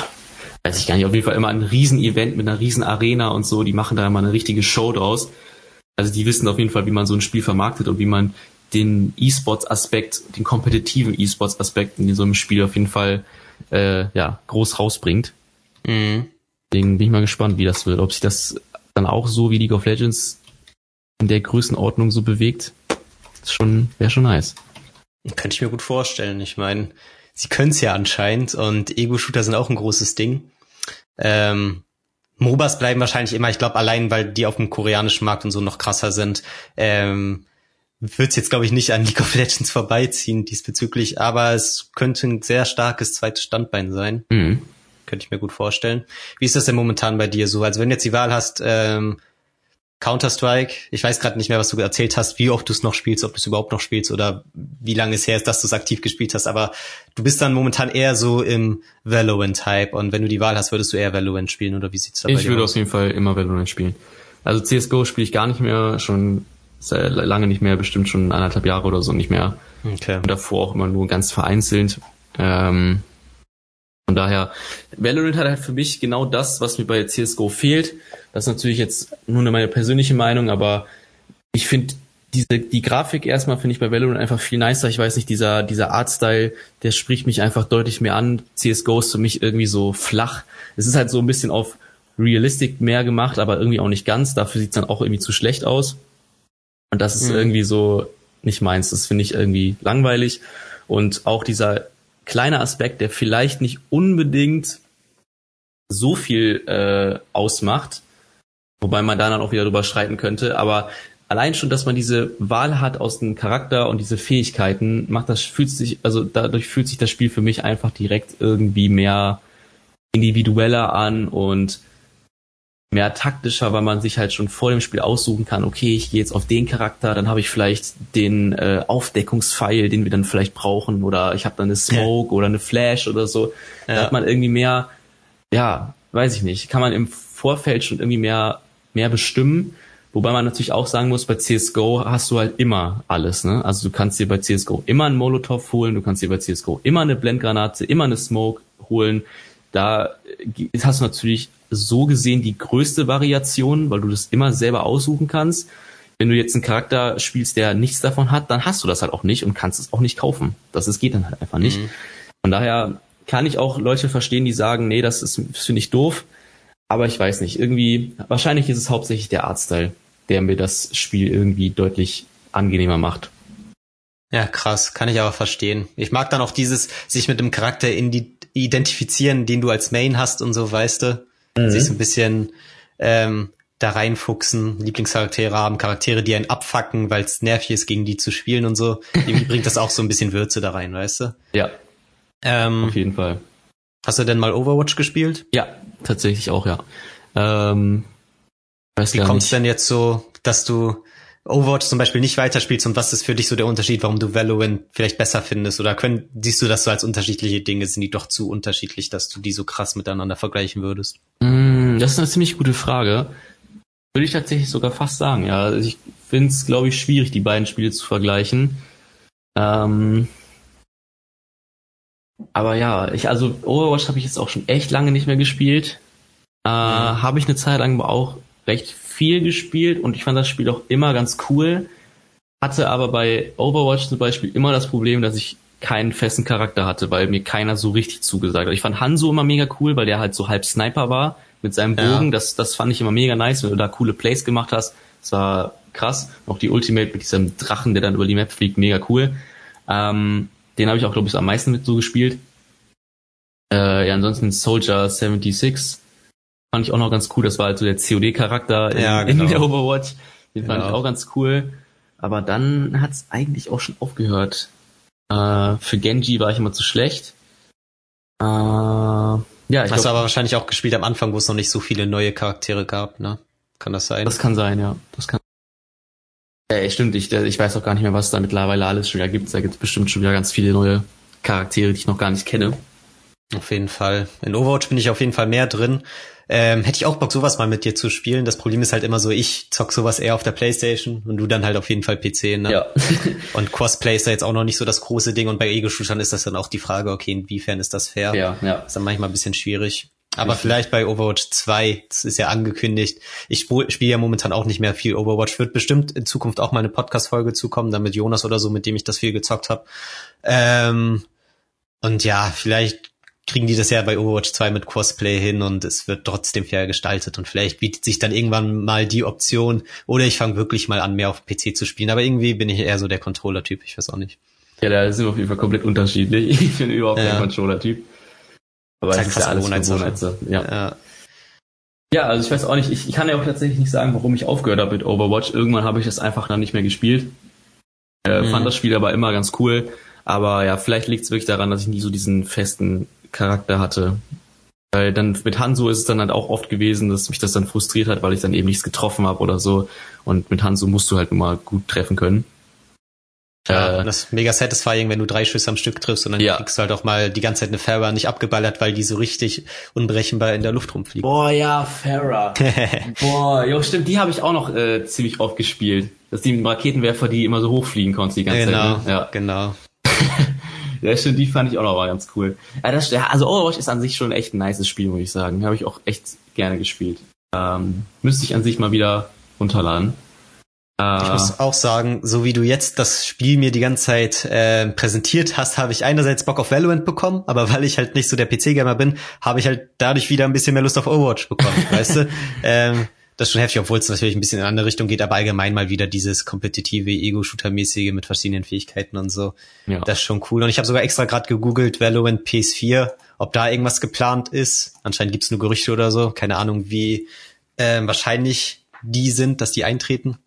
weiß ich gar nicht, auf jeden Fall immer ein Riesen-Event mit einer Riesen-Arena und so, die machen da immer eine richtige Show draus. Also die wissen auf jeden Fall, wie man so ein Spiel vermarktet und wie man den E-Sports-Aspekt, den kompetitiven E-Sports-Aspekt in so einem Spiel auf jeden Fall äh, ja, groß rausbringt. Mhm. Deswegen bin ich mal gespannt, wie das wird. Ob sich das dann auch so wie League of Legends in der Größenordnung so bewegt. Ist schon, wäre schon nice. Könnte ich mir gut vorstellen. Ich meine, sie können es ja anscheinend und Ego-Shooter sind auch ein großes Ding. Ähm, MOBAs bleiben wahrscheinlich immer, ich glaube, allein weil die auf dem koreanischen Markt und so noch krasser sind, ähm, wird es jetzt, glaube ich, nicht an League of Legends vorbeiziehen diesbezüglich, aber es könnte ein sehr starkes zweites Standbein sein. Mhm. Könnte ich mir gut vorstellen. Wie ist das denn momentan bei dir so? Also wenn du jetzt die Wahl hast, ähm, Counter-Strike, ich weiß gerade nicht mehr, was du erzählt hast, wie oft du es noch spielst, ob du es überhaupt noch spielst oder wie lange es her ist, dass du es aktiv gespielt hast, aber du bist dann momentan eher so im Valorant-Hype und wenn du die Wahl hast, würdest du eher Valorant spielen oder wie sieht's da ich bei dir aus? Ich würde auf jeden Fall immer Valorant spielen. Also CSGO spiele ich gar nicht mehr, schon sehr lange nicht mehr, bestimmt schon anderthalb Jahre oder so nicht mehr. Okay. Und davor auch immer nur ganz vereinzelt. Ähm, von daher, Valorant hat halt für mich genau das, was mir bei CSGO fehlt. Das ist natürlich jetzt nur meine persönliche Meinung, aber ich finde diese, die Grafik erstmal finde ich bei Valorant einfach viel nicer. Ich weiß nicht, dieser, dieser Artstyle, der spricht mich einfach deutlich mehr an. CSGO ist für mich irgendwie so flach. Es ist halt so ein bisschen auf Realistic mehr gemacht, aber irgendwie auch nicht ganz. Dafür sieht es dann auch irgendwie zu schlecht aus. Und das ist mhm. irgendwie so nicht meins. Das finde ich irgendwie langweilig. Und auch dieser kleine Aspekt, der vielleicht nicht unbedingt so viel äh, ausmacht, wobei man da dann auch wieder drüber streiten könnte, aber allein schon, dass man diese Wahl hat aus dem Charakter und diese Fähigkeiten, macht das, fühlt sich, also dadurch fühlt sich das Spiel für mich einfach direkt irgendwie mehr individueller an und mehr taktischer, weil man sich halt schon vor dem Spiel aussuchen kann, okay, ich gehe jetzt auf den Charakter, dann habe ich vielleicht den äh, Aufdeckungspfeil, den wir dann vielleicht brauchen, oder ich habe dann eine Smoke ja. oder eine Flash oder so. Ja. Da hat man irgendwie mehr, ja, weiß ich nicht, kann man im Vorfeld schon irgendwie mehr, mehr bestimmen. Wobei man natürlich auch sagen muss, bei CSGO hast du halt immer alles, ne? Also du kannst dir bei CSGO immer einen Molotov holen, du kannst dir bei CSGO immer eine Blendgranate, immer eine Smoke holen. Da hast du natürlich so gesehen die größte Variation, weil du das immer selber aussuchen kannst. Wenn du jetzt einen Charakter spielst, der nichts davon hat, dann hast du das halt auch nicht und kannst es auch nicht kaufen. Das ist, geht dann halt einfach nicht. Mhm. Von daher kann ich auch Leute verstehen, die sagen, nee, das ist, das finde ich doof. Aber ich weiß nicht, irgendwie, wahrscheinlich ist es hauptsächlich der Artstyle, der mir das Spiel irgendwie deutlich angenehmer macht. Ja, krass, kann ich aber verstehen. Ich mag dann auch dieses, sich mit dem Charakter identifizieren, den du als Main hast und so, weißt du mhm. sich so ein bisschen ähm, da reinfuchsen, Lieblingscharaktere haben, Charaktere, die einen abfacken, weil es nervig ist, gegen die zu spielen und so. (laughs) Irgendwie bringt das auch so ein bisschen Würze da rein, weißt du? Ja. Ähm, Auf jeden Fall. Hast du denn mal Overwatch gespielt? Ja, tatsächlich auch, ja. Ähm, weiß Wie kommt es denn jetzt so, dass du Overwatch zum Beispiel nicht weiterspielst und was ist für dich so der Unterschied, warum du Valorant vielleicht besser findest? Oder können, siehst du das so als unterschiedliche Dinge? Sind die doch zu unterschiedlich, dass du die so krass miteinander vergleichen würdest? Mm, das ist eine ziemlich gute Frage. Würde ich tatsächlich sogar fast sagen, ja. Also ich finde es, glaube ich, schwierig, die beiden Spiele zu vergleichen. Ähm, aber ja, ich, also Overwatch habe ich jetzt auch schon echt lange nicht mehr gespielt. Äh, mhm. Habe ich eine Zeit lang auch recht viel gespielt und ich fand das Spiel auch immer ganz cool. Hatte aber bei Overwatch zum Beispiel immer das Problem, dass ich keinen festen Charakter hatte, weil mir keiner so richtig zugesagt hat. Ich fand Hanzo immer mega cool, weil der halt so halb Sniper war mit seinem Bogen. Ja. Das, das fand ich immer mega nice, wenn du da coole Plays gemacht hast. Das war krass. Auch die Ultimate mit diesem Drachen, der dann über die Map fliegt, mega cool. Ähm, den habe ich auch, glaube ich, am meisten mit so gespielt. Äh, ja, ansonsten Soldier 76 fand ich auch noch ganz cool. Das war halt so der COD-Charakter in, ja, genau. in der Overwatch. Den fand genau. ich auch ganz cool. Aber dann hat's eigentlich auch schon aufgehört. Äh, für Genji war ich immer zu schlecht. Äh, ja, ich Hast glaub, du aber wahrscheinlich auch gespielt am Anfang, wo es noch nicht so viele neue Charaktere gab, ne? Kann das sein? Das kann sein, ja. Das kann. Äh, stimmt, ich, ich weiß auch gar nicht mehr, was da mittlerweile alles schon wieder gibt. Da gibt es bestimmt schon wieder ganz viele neue Charaktere, die ich noch gar nicht kenne. Auf jeden Fall. In Overwatch bin ich auf jeden Fall mehr drin. Ähm, hätte ich auch Bock, sowas mal mit dir zu spielen. Das Problem ist halt immer so, ich zock sowas eher auf der Playstation und du dann halt auf jeden Fall PC, ne? Ja. (laughs) und Crossplay ist da jetzt auch noch nicht so das große Ding und bei Ego-Shootern ist das dann auch die Frage, okay, inwiefern ist das fair? Ja, ja. ist dann manchmal ein bisschen schwierig. Aber Richtig. vielleicht bei Overwatch 2, das ist ja angekündigt. Ich spiele ja momentan auch nicht mehr viel Overwatch. Wird bestimmt in Zukunft auch mal eine Podcast-Folge zukommen, dann mit Jonas oder so, mit dem ich das viel gezockt habe. Ähm, und ja, vielleicht kriegen die das ja bei Overwatch 2 mit Crossplay hin und es wird trotzdem fair gestaltet und vielleicht bietet sich dann irgendwann mal die Option oder ich fange wirklich mal an, mehr auf PC zu spielen. Aber irgendwie bin ich eher so der Controller-Typ, ich weiß auch nicht. Ja, da sind wir auf jeden Fall komplett unterschiedlich. (laughs) Ich bin überhaupt ja. kein Controller-Typ. Aber es ist ja alles Gewohnheitssache. Ja. ja. Ja, also ich weiß auch nicht, ich, ich kann ja auch tatsächlich nicht sagen, warum ich aufgehört habe mit Overwatch. Irgendwann habe ich das einfach dann nicht mehr gespielt. Äh, mhm. Fand das Spiel aber immer ganz cool. Aber ja, vielleicht liegt es wirklich daran, dass ich nie so diesen festen Charakter hatte. Weil dann mit Hanzo ist es dann halt auch oft gewesen, dass mich das dann frustriert hat, weil ich dann eben nichts getroffen habe oder so. Und mit Hanzo musst du halt nur mal gut treffen können. Ja, äh, das ist mega satisfying, wenn du drei Schüsse am Stück triffst und dann ja. kriegst du halt auch mal die ganze Zeit eine Farah nicht abgeballert, weil die so richtig unberechenbar in der Luft rumfliegt. Boah, ja, Farah. (laughs) Boah, jo, stimmt, die habe ich auch noch äh, ziemlich oft gespielt. Das sind die Raketenwerfer, die immer so hochfliegen konntest die ganze genau, Zeit. Ne? Ja, genau. (laughs) Ja, stimmt, die fand ich auch noch mal ganz cool. Ja, das, also Overwatch ist an sich schon echt ein nices Spiel, muss ich sagen. Habe ich auch echt gerne gespielt. Ähm, müsste ich an sich mal wieder runterladen. Äh, ich muss auch sagen, so wie du jetzt das Spiel mir die ganze Zeit äh, präsentiert hast, habe ich einerseits Bock auf Valorant bekommen, aber weil ich halt nicht so der PC-Gamer bin, habe ich halt dadurch wieder ein bisschen mehr Lust auf Overwatch bekommen, (laughs) weißt du? Ähm, das ist schon heftig, obwohl es natürlich ein bisschen in eine andere Richtung geht, aber allgemein mal wieder dieses kompetitive, Ego-Shooter-mäßige mit verschiedenen Fähigkeiten und so. Ja. Das ist schon cool. Und ich habe sogar extra gerade gegoogelt, Valorant PS4, ob da irgendwas geplant ist. Anscheinend gibt's nur Gerüchte oder so. Keine Ahnung, wie äh, wahrscheinlich die sind, dass die eintreten.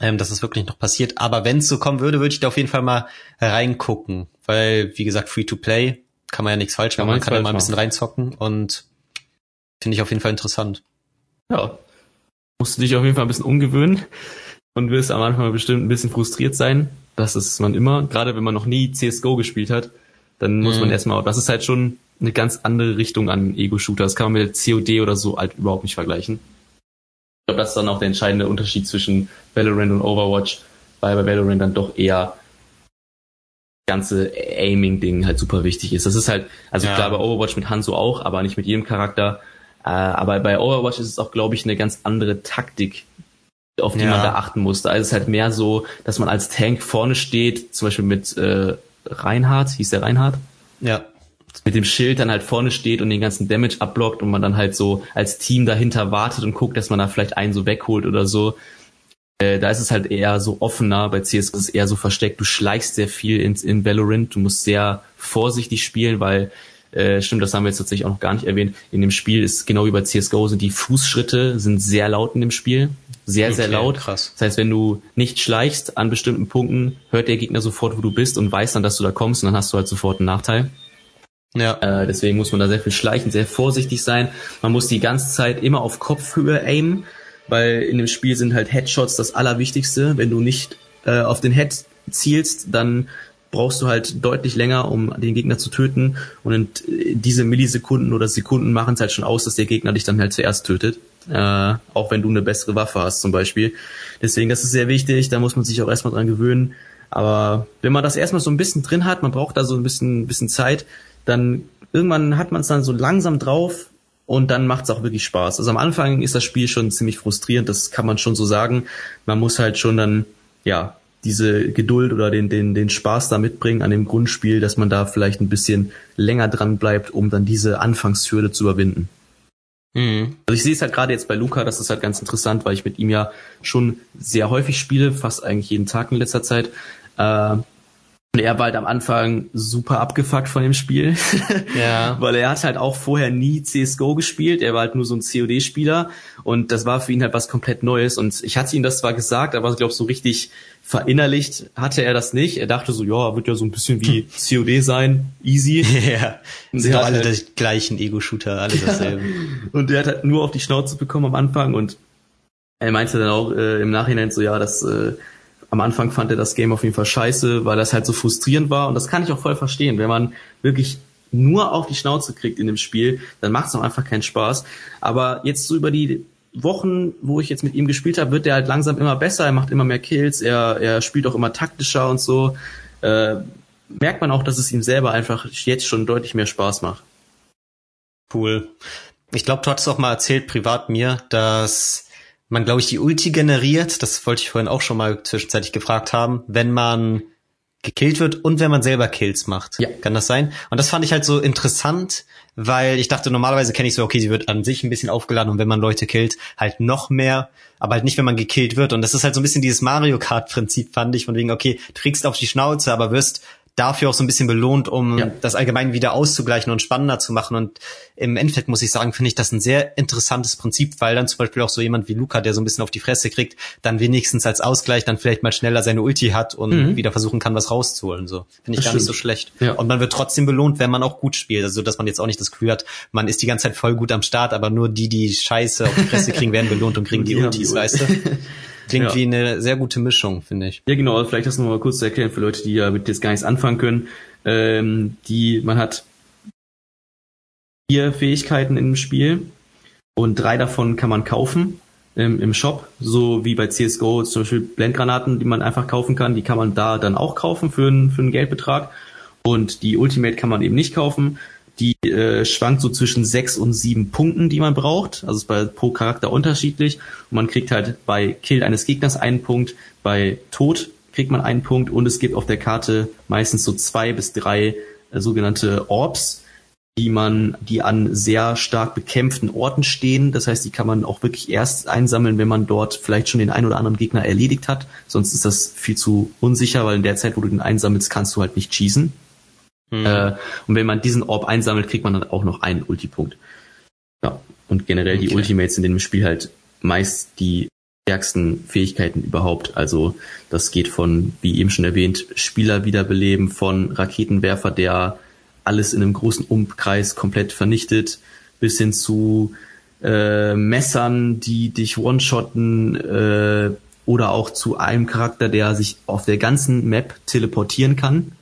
Ähm, dass es wirklich noch passiert. Aber wenn es so kommen würde, würde ich da auf jeden Fall mal reingucken. Weil, wie gesagt, Free-to-Play kann man ja nichts falsch machen. Man kann ja mal ein bisschen reinzocken und finde ich auf jeden Fall interessant. Ja, musst du dich auf jeden Fall ein bisschen umgewöhnen und wirst am Anfang bestimmt ein bisschen frustriert sein. Das ist man immer. Gerade wenn man noch nie CSGO gespielt hat, dann muss mhm. man erstmal, das ist halt schon eine ganz andere Richtung an Ego-Shooter. Das kann man mit COD oder so halt überhaupt nicht vergleichen. Ich glaube, das ist dann auch der entscheidende Unterschied zwischen Valorant und Overwatch, weil bei Valorant dann doch eher ganze Aiming-Ding halt super wichtig ist. Das ist halt, also ja. klar bei Overwatch mit Hanzo auch, aber nicht mit jedem Charakter. Äh, aber bei Overwatch ist es auch, glaube ich, eine ganz andere Taktik, auf die ja. man da achten muss. Da ist es halt mehr so, dass man als Tank vorne steht, zum Beispiel mit äh, Reinhardt, hieß der Reinhardt? Ja. Mit dem Schild dann halt vorne steht und den ganzen Damage abblockt und man dann halt so als Team dahinter wartet und guckt, dass man da vielleicht einen so wegholt oder so. Äh, da ist es halt eher so offener, bei CS ist es eher so versteckt. Du schleichst sehr viel in, in Valorant, du musst sehr vorsichtig spielen, weil äh, stimmt, das haben wir jetzt tatsächlich auch noch gar nicht erwähnt. In dem Spiel ist genau wie bei CSGO sind die Fußschritte sind sehr laut in dem Spiel. Sehr, okay, sehr laut. Krass. Das heißt, wenn du nicht schleichst an bestimmten Punkten, hört der Gegner sofort, wo du bist und weiß dann, dass du da kommst und dann hast du halt sofort einen Nachteil. Ja. Äh, deswegen muss man da sehr viel schleichen, sehr vorsichtig sein. Man muss die ganze Zeit immer auf Kopfhöhe aimen, weil in dem Spiel sind halt Headshots das Allerwichtigste. Wenn du nicht äh, auf den Head zielst, dann brauchst du halt deutlich länger, um den Gegner zu töten. Und diese Millisekunden oder Sekunden machen es halt schon aus, dass der Gegner dich dann halt zuerst tötet. Äh, auch wenn du eine bessere Waffe hast zum Beispiel. Deswegen, das ist sehr wichtig, da muss man sich auch erstmal dran gewöhnen. Aber wenn man das erstmal so ein bisschen drin hat, man braucht da so ein bisschen, ein bisschen Zeit, dann irgendwann hat man es dann so langsam drauf und dann macht es auch wirklich Spaß. Also am Anfang ist das Spiel schon ziemlich frustrierend, das kann man schon so sagen. Man muss halt schon dann, ja, diese Geduld oder den, den, den Spaß da mitbringen an dem Grundspiel, dass man da vielleicht ein bisschen länger dran bleibt, um dann diese Anfangshürde zu überwinden. Mhm. Also ich sehe es halt gerade jetzt bei Luca, das ist halt ganz interessant, weil ich mit ihm ja schon sehr häufig spiele, fast eigentlich jeden Tag in letzter Zeit. Äh, und er war halt am Anfang super abgefuckt von dem Spiel. (laughs) Ja. Weil er hat halt auch vorher nie CSGO gespielt. Er war halt nur so ein COD-Spieler. Und das war für ihn halt was komplett Neues. Und ich hatte ihm das zwar gesagt, aber ich glaube, so richtig verinnerlicht hatte er das nicht. Er dachte so, ja, wird ja so ein bisschen wie COD sein. Easy. (laughs) Ja. Sind doch alle halt, die gleichen Ego-Shooter, alle dasselbe. und der hat halt nur auf die Schnauze bekommen am Anfang. Und er meinte dann auch äh, im Nachhinein so, ja, das... Äh, am Anfang fand er das Game auf jeden Fall scheiße, weil das halt so frustrierend war. Und das kann ich auch voll verstehen. Wenn man wirklich nur auf die Schnauze kriegt in dem Spiel, dann macht es auch einfach keinen Spaß. Aber jetzt so über die Wochen, wo ich jetzt mit ihm gespielt habe, wird er halt langsam immer besser. Er macht immer mehr Kills. Er, er spielt auch immer taktischer und so. Äh, merkt man auch, dass es ihm selber einfach jetzt schon deutlich mehr Spaß macht. Cool. Ich glaube, du hattest auch mal erzählt privat mir, dass man, glaube ich, die Ulti generiert. Das wollte ich vorhin auch schon mal zwischenzeitlich gefragt haben, wenn man gekillt wird und wenn man selber Kills macht. Ja. Kann das sein? Und das fand ich halt so interessant, weil ich dachte, normalerweise kenne ich so, okay, sie wird an sich ein bisschen aufgeladen und wenn man Leute killt, halt noch mehr, aber halt nicht, wenn man gekillt wird. Und das ist halt so ein bisschen dieses Mario Kart Prinzip, fand ich, von wegen, okay, du kriegst auf die Schnauze, aber wirst dafür auch so ein bisschen belohnt, um ja. das allgemein wieder auszugleichen und spannender zu machen. Und im Endeffekt muss ich sagen, finde ich das ein sehr interessantes Prinzip, weil dann zum Beispiel auch so jemand wie Luca, der so ein bisschen auf die Fresse kriegt, dann wenigstens als Ausgleich dann vielleicht mal schneller seine Ulti hat und mhm. wieder versuchen kann, was rauszuholen. So finde ich das gar stimmt. nicht so schlecht. Ja. Und man wird trotzdem belohnt, wenn man auch gut spielt. Also dass man jetzt auch nicht das Gefühl hat, man ist die ganze Zeit voll gut am Start, aber nur die, die Scheiße auf die Fresse kriegen, werden belohnt und kriegen die Ultis, weißt du? (laughs) Klingt ja. wie eine sehr gute Mischung, finde ich. Ja, genau. Vielleicht das nochmal kurz zu erklären für Leute, die ja mit jetzt gar nichts anfangen können. Ähm, die, man hat vier Fähigkeiten im Spiel und drei davon kann man kaufen im, im Shop, so wie bei CSGO zum Beispiel Blendgranaten, die man einfach kaufen kann, die kann man da dann auch kaufen für einen, für einen Geldbetrag. Und die Ultimate kann man eben nicht kaufen. Die äh, schwankt so zwischen sechs und sieben Punkten, die man braucht. Also ist bei pro Charakter unterschiedlich. Und man kriegt halt bei Kill eines Gegners einen Punkt, bei Tod kriegt man einen Punkt und es gibt auf der Karte meistens so zwei bis drei äh, sogenannte Orbs, die man, die an sehr stark bekämpften Orten stehen. Das heißt, die kann man auch wirklich erst einsammeln, wenn man dort vielleicht schon den einen oder anderen Gegner erledigt hat. Sonst ist das viel zu unsicher, weil in der Zeit, wo du den einsammelst, kannst du halt nicht schießen. Mhm. Äh, und wenn man diesen Orb einsammelt, kriegt man dann auch noch einen Ultipunkt. Ja, und generell okay. die Ultimates sind in dem Spiel halt meist die stärksten Fähigkeiten überhaupt. Also das geht von, wie eben schon erwähnt, Spieler wiederbeleben, von Raketenwerfer, der alles in einem großen Umkreis komplett vernichtet, bis hin zu äh, Messern, die dich one-shotten, äh, oder auch zu einem Charakter, der sich auf der ganzen Map teleportieren kann.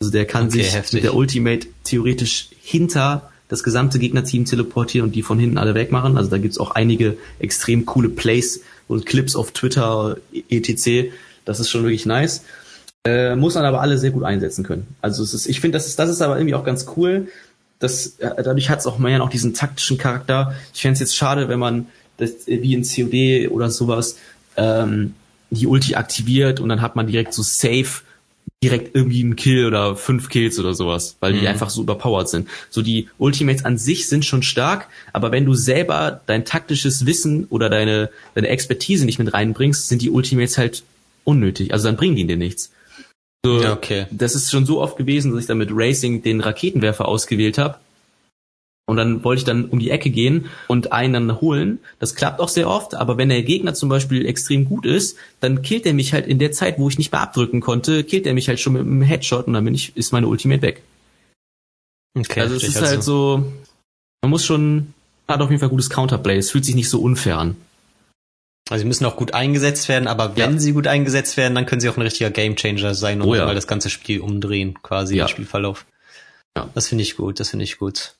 Also der kann okay, sich heftig. mit der Ultimate theoretisch hinter das gesamte Gegnerteam teleportieren und die von hinten alle wegmachen. Also da gibt's auch einige extrem coole Plays und Clips auf Twitter, etc. Das ist schon wirklich nice. Äh, muss man aber alle sehr gut einsetzen können. Also es ist, ich finde, das ist, das ist aber irgendwie auch ganz cool. Das, äh, dadurch hat's auch mehr noch diesen taktischen Charakter. Ich fände es jetzt schade, wenn man das äh, wie in COD oder sowas ähm, die Ulti aktiviert und dann hat man direkt so safe direkt irgendwie einen Kill oder fünf Kills oder sowas, weil die mhm. einfach so überpowered sind. So die Ultimates an sich sind schon stark, aber wenn du selber dein taktisches Wissen oder deine, deine Expertise nicht mit reinbringst, sind die Ultimates halt unnötig. Also dann bringen die dir nichts. So, ja, okay. Das ist schon so oft gewesen, dass ich dann mit Racing den Raketenwerfer ausgewählt habe und dann wollte ich dann um die Ecke gehen und einen dann holen. Das klappt auch sehr oft, aber wenn der Gegner zum Beispiel extrem gut ist, dann killt er mich halt in der Zeit, wo ich nicht mehr abdrücken konnte, killt er mich halt schon mit einem Headshot und dann bin ich, ist meine Ultimate weg. Okay, also es ist halt also. so, man muss schon, hat auf jeden Fall gutes Counterplay. Es fühlt sich nicht so unfair an. Also sie müssen auch gut eingesetzt werden, aber wenn ja. sie gut eingesetzt werden, dann können sie auch ein richtiger Gamechanger sein und oh, ja. mal das ganze Spiel umdrehen, quasi ja. den Spielverlauf. Ja. Das finde ich gut, das finde ich gut.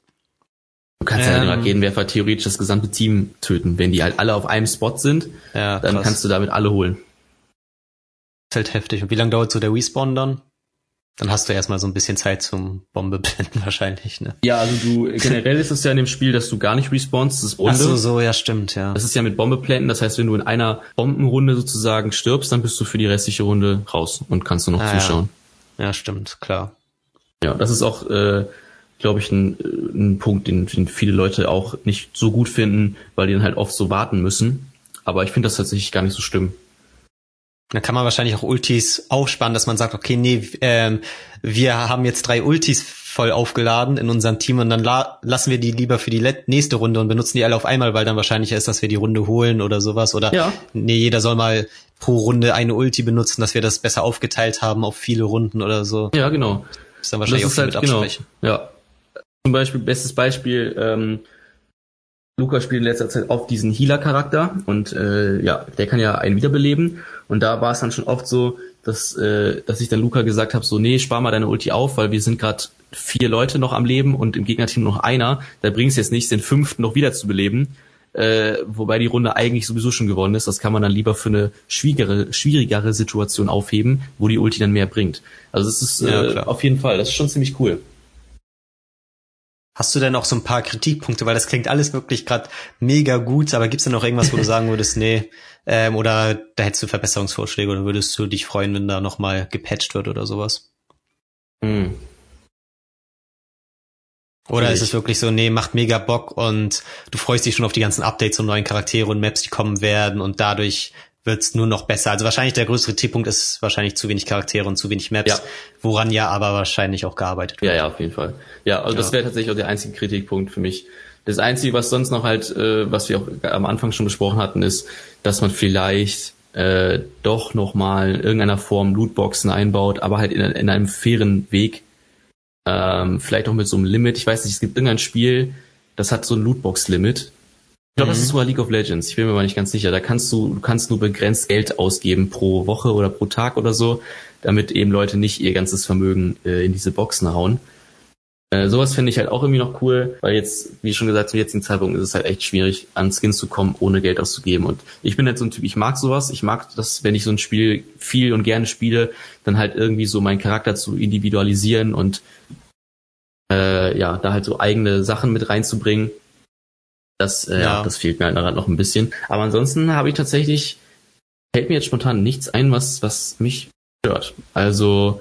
Du kannst ähm, ja den Raketenwerfer theoretisch das gesamte Team töten. Wenn die halt alle auf einem Spot sind, ja, dann kannst du damit alle holen. Ist halt heftig. Und wie lange dauert so der Respawn dann? Dann hast du erstmal so ein bisschen Zeit zum Bombe (laughs) blenden wahrscheinlich, ne? Ja, also du, generell ist es ja in dem Spiel, dass du gar nicht respawnst, das ist Runde. Ach so, so, ja, stimmt, ja. Das ist ja mit Bombe blenden, das heißt, wenn du in einer Bombenrunde sozusagen stirbst, dann bist du für die restliche Runde raus und kannst nur noch ah, zuschauen. Ja. ja, stimmt, klar. Ja, das ist auch, äh, glaube ich, ein, ein Punkt, den, den viele Leute auch nicht so gut finden, weil die dann halt oft so warten müssen. Aber ich finde das tatsächlich gar nicht so schlimm. Da kann man wahrscheinlich auch Ultis aufspannen, dass man sagt, okay, nee, ähm, wir haben jetzt drei Ultis voll aufgeladen in unserem Team und dann la lassen wir die lieber für die nächste Runde und benutzen die alle auf einmal, weil dann wahrscheinlich ist, dass wir die Runde holen oder sowas. Oder ja. nee, jeder soll mal pro Runde eine Ulti benutzen, dass wir das besser aufgeteilt haben auf viele Runden oder so. Ja, genau. Das ist dann wahrscheinlich das auch halt, genau. Ja. Zum Beispiel, bestes Beispiel, ähm, Luca spielt in letzter Zeit auf diesen Healer-Charakter und äh, ja, der kann ja einen wiederbeleben. Und da war es dann schon oft so, dass, äh, dass ich dann Luca gesagt habe, so, nee, spar mal deine Ulti auf, weil wir sind gerade vier Leute noch am Leben und im Gegnerteam noch einer. Da bringt es jetzt nichts, den fünften noch wieder zu beleben. Äh, wobei die Runde eigentlich sowieso schon gewonnen ist. Das kann man dann lieber für eine schwierigere, schwierigere Situation aufheben, wo die Ulti dann mehr bringt. Also das ist äh, ja, auf jeden Fall, das ist schon ziemlich cool. Hast du denn auch so ein paar Kritikpunkte, weil das klingt alles wirklich gerade mega gut, aber gibt's denn noch irgendwas, wo du sagen würdest, nee, ähm, oder da hättest du Verbesserungsvorschläge oder würdest du dich freuen, wenn da nochmal gepatcht wird oder sowas? Hm. Oder ist es wirklich so, nee, macht mega Bock und du freust dich schon auf die ganzen Updates und neuen Charaktere und Maps, die kommen werden und dadurch wird's nur noch besser. Also wahrscheinlich der größere T-Punkt ist wahrscheinlich zu wenig Charaktere und zu wenig Maps, ja. woran ja aber wahrscheinlich auch gearbeitet wird. Ja, ja, auf jeden Fall. Ja, also ja. das wäre tatsächlich auch der einzige Kritikpunkt für mich. Das Einzige, was sonst noch halt, äh, was wir auch am Anfang schon besprochen hatten, ist, dass man vielleicht äh, doch nochmal in irgendeiner Form Lootboxen einbaut, aber halt in, in einem fairen Weg. Ähm, vielleicht auch mit so einem Limit. Ich weiß nicht, es gibt irgendein Spiel, das hat so ein Lootbox-Limit ich glaube, mhm. das ist sogar League of Legends. Ich bin mir aber nicht ganz sicher. Da kannst du, du kannst nur begrenzt Geld ausgeben pro Woche oder pro Tag oder so, damit eben Leute nicht ihr ganzes Vermögen äh, in diese Boxen hauen. Äh, sowas finde ich halt auch irgendwie noch cool, weil jetzt, wie schon gesagt, zum jetzigen Zeitpunkt ist es halt echt schwierig, an Skins zu kommen, ohne Geld auszugeben. Und ich bin halt so ein Typ, ich mag sowas. Ich mag das, wenn ich so ein Spiel viel und gerne spiele, dann halt irgendwie so meinen Charakter zu individualisieren und äh, ja, da halt so eigene Sachen mit reinzubringen. Das, äh, ja. das fehlt mir halt daran noch ein bisschen. Aber ansonsten habe ich tatsächlich, fällt mir jetzt spontan nichts ein, was, was mich stört. Also,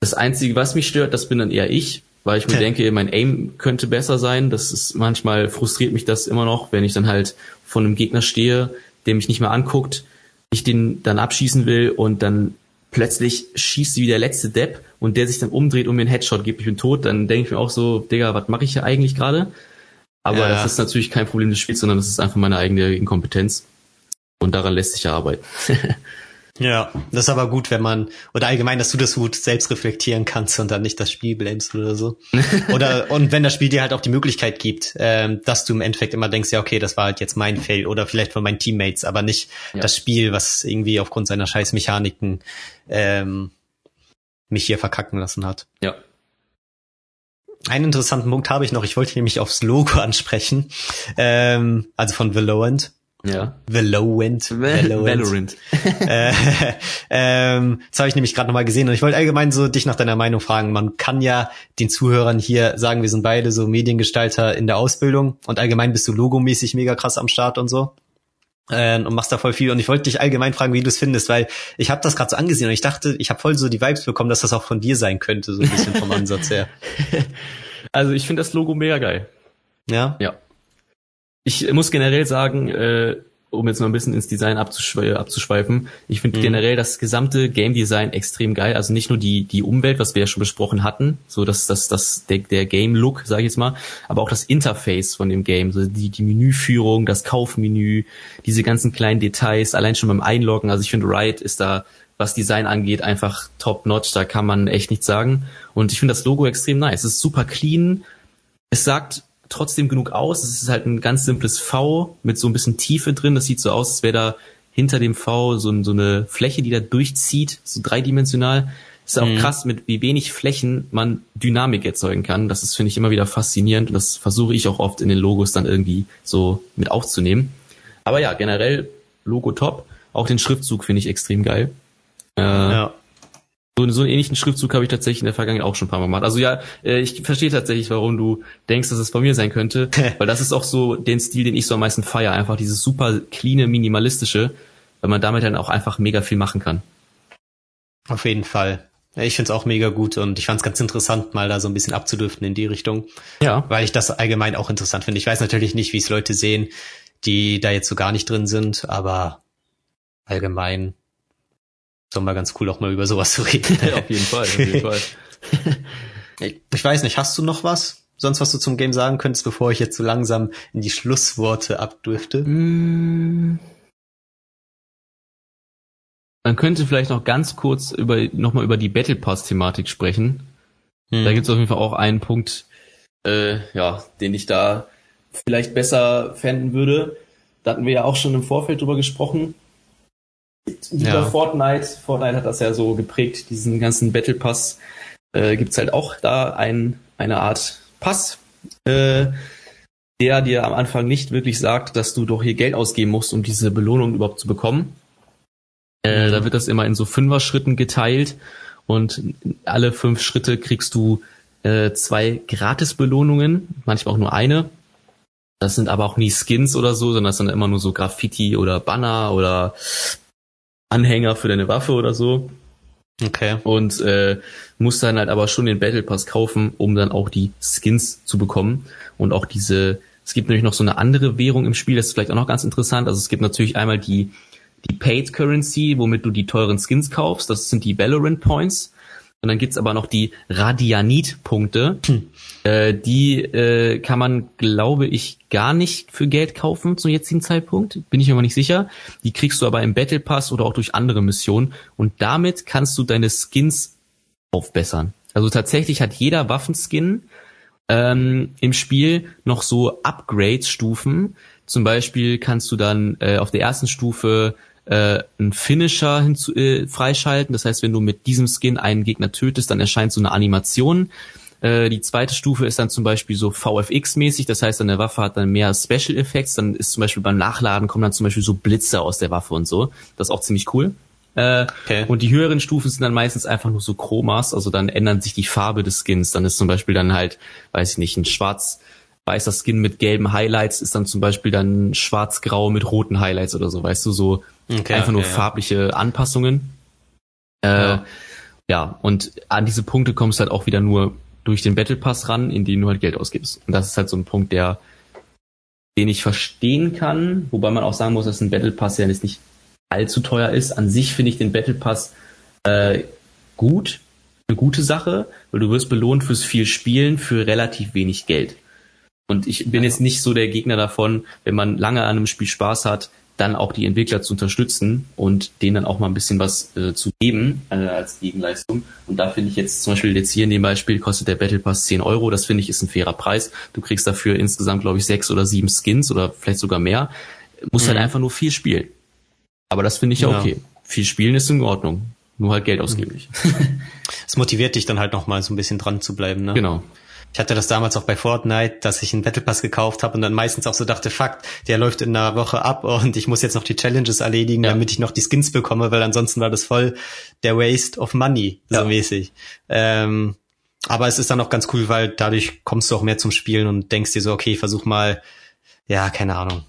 das Einzige, was mich stört, das bin dann eher ich, weil ich mir denke, mein Aim könnte besser sein. Das ist manchmal frustriert mich das immer noch, wenn ich dann halt von einem Gegner stehe, der mich nicht mehr anguckt, ich den dann abschießen will und dann plötzlich schießt sie wie der letzte Depp und der sich dann umdreht und mir einen Headshot gibt, ich bin tot, dann denke ich mir auch so, Digga, was mache ich hier eigentlich gerade? Aber ja. das ist natürlich kein Problem des Spiels, sondern das ist einfach meine eigene Inkompetenz. Und daran lässt sich ja arbeiten. (laughs) ja, das ist aber gut, wenn man, oder allgemein, dass du das gut selbst reflektieren kannst und dann nicht das Spiel blamest oder so. (laughs) oder, und wenn das Spiel dir halt auch die Möglichkeit gibt, ähm, dass du im Endeffekt immer denkst, ja, okay, das war halt jetzt mein Fail oder vielleicht von meinen Teammates, aber nicht ja. das Spiel, was irgendwie aufgrund seiner scheiß Mechaniken ähm, mich hier verkacken lassen hat. Ja, einen interessanten Punkt habe ich noch. Ich wollte nämlich aufs Logo ansprechen. Ähm, also von Valorant. Ja. Valorant. Valorant. Valorant. äh, ähm, das habe ich nämlich gerade nochmal gesehen und ich wollte allgemein so dich nach deiner Meinung fragen. Man kann ja den Zuhörern hier sagen, wir sind beide so Mediengestalter in der Ausbildung und allgemein bist du logomäßig mega krass am Start und so äh, und machst da voll viel. Und ich wollte dich allgemein fragen, wie du es findest, weil ich habe das gerade so angesehen und ich dachte, ich habe voll so die Vibes bekommen, dass das auch von dir sein könnte, so ein bisschen vom Ansatz her. (laughs) Also ich finde das Logo mega geil. Ja? Ja. Ich muss generell sagen, äh, um jetzt mal ein bisschen ins Design abzuschwe abzuschweifen, ich finde mhm. generell das gesamte Game Design extrem geil. Also nicht nur die die Umwelt, was wir ja schon besprochen hatten, so dass das das der, der Game Look, sage ich jetzt mal, aber auch das Interface von dem Game, so die die Menüführung, das Kaufmenü, diese ganzen kleinen Details, allein schon beim Einloggen. Also ich finde Riot ist da was Design angeht, einfach top notch, da kann man echt nichts sagen. Und ich finde das Logo extrem nice. Es ist super clean. Es sagt trotzdem genug aus. Es ist halt ein ganz simples V mit so ein bisschen Tiefe drin. Das sieht so aus, als wäre da hinter dem V so, so eine Fläche, die da durchzieht, so dreidimensional. Ist auch mhm. krass, mit wie wenig Flächen man Dynamik erzeugen kann. Das ist, finde ich, immer wieder faszinierend und das versuche ich auch oft in den Logos dann irgendwie so mit aufzunehmen. Aber ja, generell Logo top. Auch den Schriftzug finde ich extrem geil. Äh, ja. So, so einen ähnlichen Schriftzug habe ich tatsächlich in der Vergangenheit auch schon ein paar Mal gemacht. Also ja, äh, ich verstehe tatsächlich, warum du denkst, dass es von mir sein könnte, (laughs) weil das ist auch so den Stil, den ich so am meisten feiere. Einfach dieses super cleane, minimalistische, weil man damit dann auch einfach mega viel machen kann. Auf jeden Fall. Ich finde es auch mega gut und ich fand es ganz interessant, mal da so ein bisschen abzudürften in die Richtung. Ja. Weil ich das allgemein auch interessant finde. Ich weiß natürlich nicht, wie es Leute sehen, die da jetzt so gar nicht drin sind, aber allgemein ist mal ganz cool, auch mal über sowas zu reden. Ja, (laughs) auf jeden Fall, auf jeden (laughs) Fall. ich weiß nicht, hast du noch was? Sonst was du zum Game sagen könntest, bevor ich jetzt so langsam in die Schlussworte abdürfte? Mm. Man könnte vielleicht noch ganz kurz über nochmal über die Battle Pass Thematik sprechen. Hm. Da gibt es auf jeden Fall auch einen Punkt, äh, ja, den ich da vielleicht besser fänden würde. Da hatten wir ja auch schon im Vorfeld drüber gesprochen. Über ja. Fortnite. Fortnite hat das ja so geprägt, diesen ganzen Battle Pass. Äh, Gibt es halt auch da ein, eine Art Pass, äh, der dir am Anfang nicht wirklich sagt, dass du doch hier Geld ausgeben musst, um diese Belohnung überhaupt zu bekommen. Äh, da wird das immer in so Fünfer-Schritten geteilt und alle fünf Schritte kriegst du äh, zwei Gratis-Belohnungen, manchmal auch nur eine. Das sind aber auch nie Skins oder so, sondern das sind immer nur so Graffiti oder Banner oder Anhänger für deine Waffe oder so. Okay. Und äh, musst dann halt aber schon den Battle Pass kaufen, um dann auch die Skins zu bekommen. Und auch diese, es gibt nämlich noch so eine andere Währung im Spiel, das ist vielleicht auch noch ganz interessant. Also es gibt natürlich einmal die die Paid Currency, womit du die teuren Skins kaufst. Das sind die Valorant Points. Und dann gibt's aber noch die Radianit-Punkte. Hm. Äh, die äh, kann man, glaube ich, gar nicht für Geld kaufen zum jetzigen Zeitpunkt. Bin ich mir aber nicht sicher. Die kriegst du aber im Battle Pass oder auch durch andere Missionen. Und damit kannst du deine Skins aufbessern. Also tatsächlich hat jeder Waffenskin ähm, im Spiel noch so Upgrade-Stufen. Zum Beispiel kannst du dann äh, auf der ersten Stufe äh, einen Finisher hinzu, äh, freischalten. Das heißt, wenn du mit diesem Skin einen Gegner tötest, dann erscheint so eine Animation. Äh, die zweite Stufe ist dann zum Beispiel so VFX-mäßig, das heißt, deine Waffe hat dann mehr Special Effects. Dann ist zum Beispiel beim Nachladen kommen dann zum Beispiel so Blitze aus der Waffe und so. Das ist auch ziemlich cool. Äh, okay. Und die höheren Stufen sind dann meistens einfach nur so Chromas, also dann ändern sich die Farbe des Skins. Dann ist zum Beispiel dann halt, weiß ich nicht, ein schwarz weißer Skin mit gelben Highlights ist dann zum Beispiel dann schwarz-grau mit roten Highlights oder so, weißt du, so Okay, einfach nur farbliche ja. Anpassungen. Äh, ja. ja, und an diese Punkte kommst du halt auch wieder nur durch den Battle Pass ran, in dem du halt Geld ausgibst. Und das ist halt so ein Punkt, der, den ich verstehen kann, wobei man auch sagen muss, dass ein Battle Pass ja jetzt nicht allzu teuer ist. An sich finde ich den Battle Pass äh, gut, eine gute Sache, weil du wirst belohnt fürs viel Spielen für relativ wenig Geld. Und ich bin jetzt nicht so der Gegner davon, wenn man lange an einem Spiel Spaß hat, dann auch die Entwickler zu unterstützen und denen dann auch mal ein bisschen was äh, zu geben äh, als Gegenleistung. Und da finde ich jetzt zum Beispiel jetzt hier in dem Beispiel kostet der Battle Pass 10 Euro. Das finde ich ist ein fairer Preis. Du kriegst dafür insgesamt, glaube ich, sechs oder sieben Skins oder vielleicht sogar mehr. Muss halt mhm. halt einfach nur viel spielen. Aber das finde ich ja okay. Viel spielen ist in Ordnung. Nur halt Geld ausgeben nicht. (laughs) Es motiviert dich dann halt noch mal so ein bisschen dran zu bleiben, ne? Genau. Ich hatte das damals auch bei Fortnite, dass ich einen Battle Pass gekauft habe und dann meistens auch so dachte, fuck, der läuft in einer Woche ab und ich muss jetzt noch die Challenges erledigen, ja. damit ich noch die Skins bekomme, weil ansonsten war das voll der Waste of Money, so ja. mäßig. Ähm, aber es ist dann auch ganz cool, weil dadurch kommst du auch mehr zum Spielen und denkst dir so, okay, versuch mal, ja, keine Ahnung,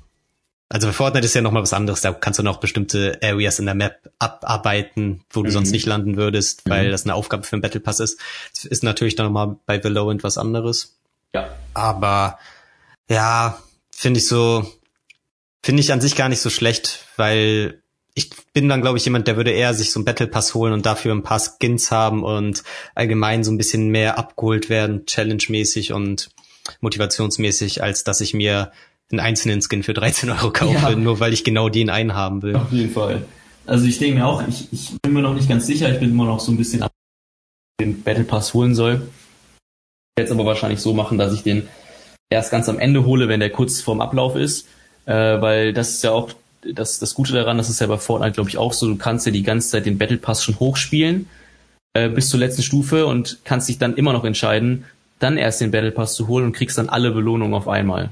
also bei Fortnite ist ja nochmal was anderes. Da kannst du noch bestimmte Areas in der Map abarbeiten, wo du mhm. sonst nicht landen würdest, weil mhm. das eine Aufgabe für einen Battle Pass ist. Das ist natürlich dann nochmal bei Valorant was anderes. Ja. Aber ja, finde ich so, finde ich an sich gar nicht so schlecht, weil ich bin dann, glaube ich, jemand, der würde eher sich so einen Battle Pass holen und dafür ein paar Skins haben und allgemein so ein bisschen mehr abgeholt werden, challenge-mäßig und motivationsmäßig, als dass ich mir einen einzelnen Skin für 13 Euro kaufe, ja. nur weil ich genau den einen haben will. Auf jeden Fall. Also ich denke mir auch, ich, ich bin mir noch nicht ganz sicher, ich bin immer noch so ein bisschen den Battle Pass holen soll. Jetzt aber wahrscheinlich so machen, dass ich den erst ganz am Ende hole, wenn der kurz vorm Ablauf ist, äh, weil das ist ja auch das, das Gute daran, das ist ja bei Fortnite, glaube ich, auch so, du kannst ja die ganze Zeit den Battle Pass schon hochspielen äh, bis zur letzten Stufe und kannst dich dann immer noch entscheiden, dann erst den Battle Pass zu holen und kriegst dann alle Belohnungen auf einmal.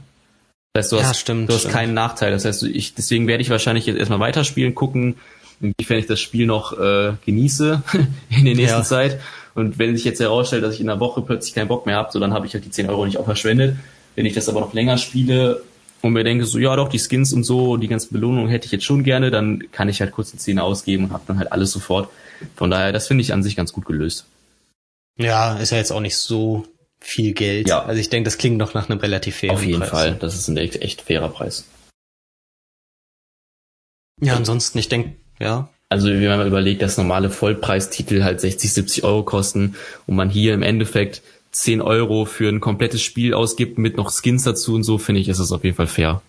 Das heißt, du hast, stimmt, du hast keinen Nachteil. Das heißt, ich, deswegen werde ich wahrscheinlich jetzt erstmal weiterspielen, gucken, inwiefern ich das Spiel noch äh, genieße (laughs) in der nächsten ja. Zeit. Und wenn sich jetzt herausstellt, dass ich in einer Woche plötzlich keinen Bock mehr habe, so dann habe ich halt die 10 Euro nicht auch verschwendet. Wenn ich das aber noch länger spiele und mir denke, so ja doch, die Skins und so, die ganzen Belohnungen hätte ich jetzt schon gerne, dann kann ich halt kurz die 10 ausgeben und habe dann halt alles sofort. Von daher, das finde ich an sich ganz gut gelöst. Ja, ist ja jetzt auch nicht so viel Geld. Ja. Also ich denke, das klingt noch nach einem relativ fairen Preis. Auf jeden Preis. Fall, das ist ein echt, echt fairer Preis. Ja, ansonsten, ich denke, ja. Also wenn man überlegt, dass normale Vollpreistitel halt 60, 70 Euro kosten und man hier im Endeffekt 10 Euro für ein komplettes Spiel ausgibt mit noch Skins dazu und so, finde ich, ist es auf jeden Fall fair.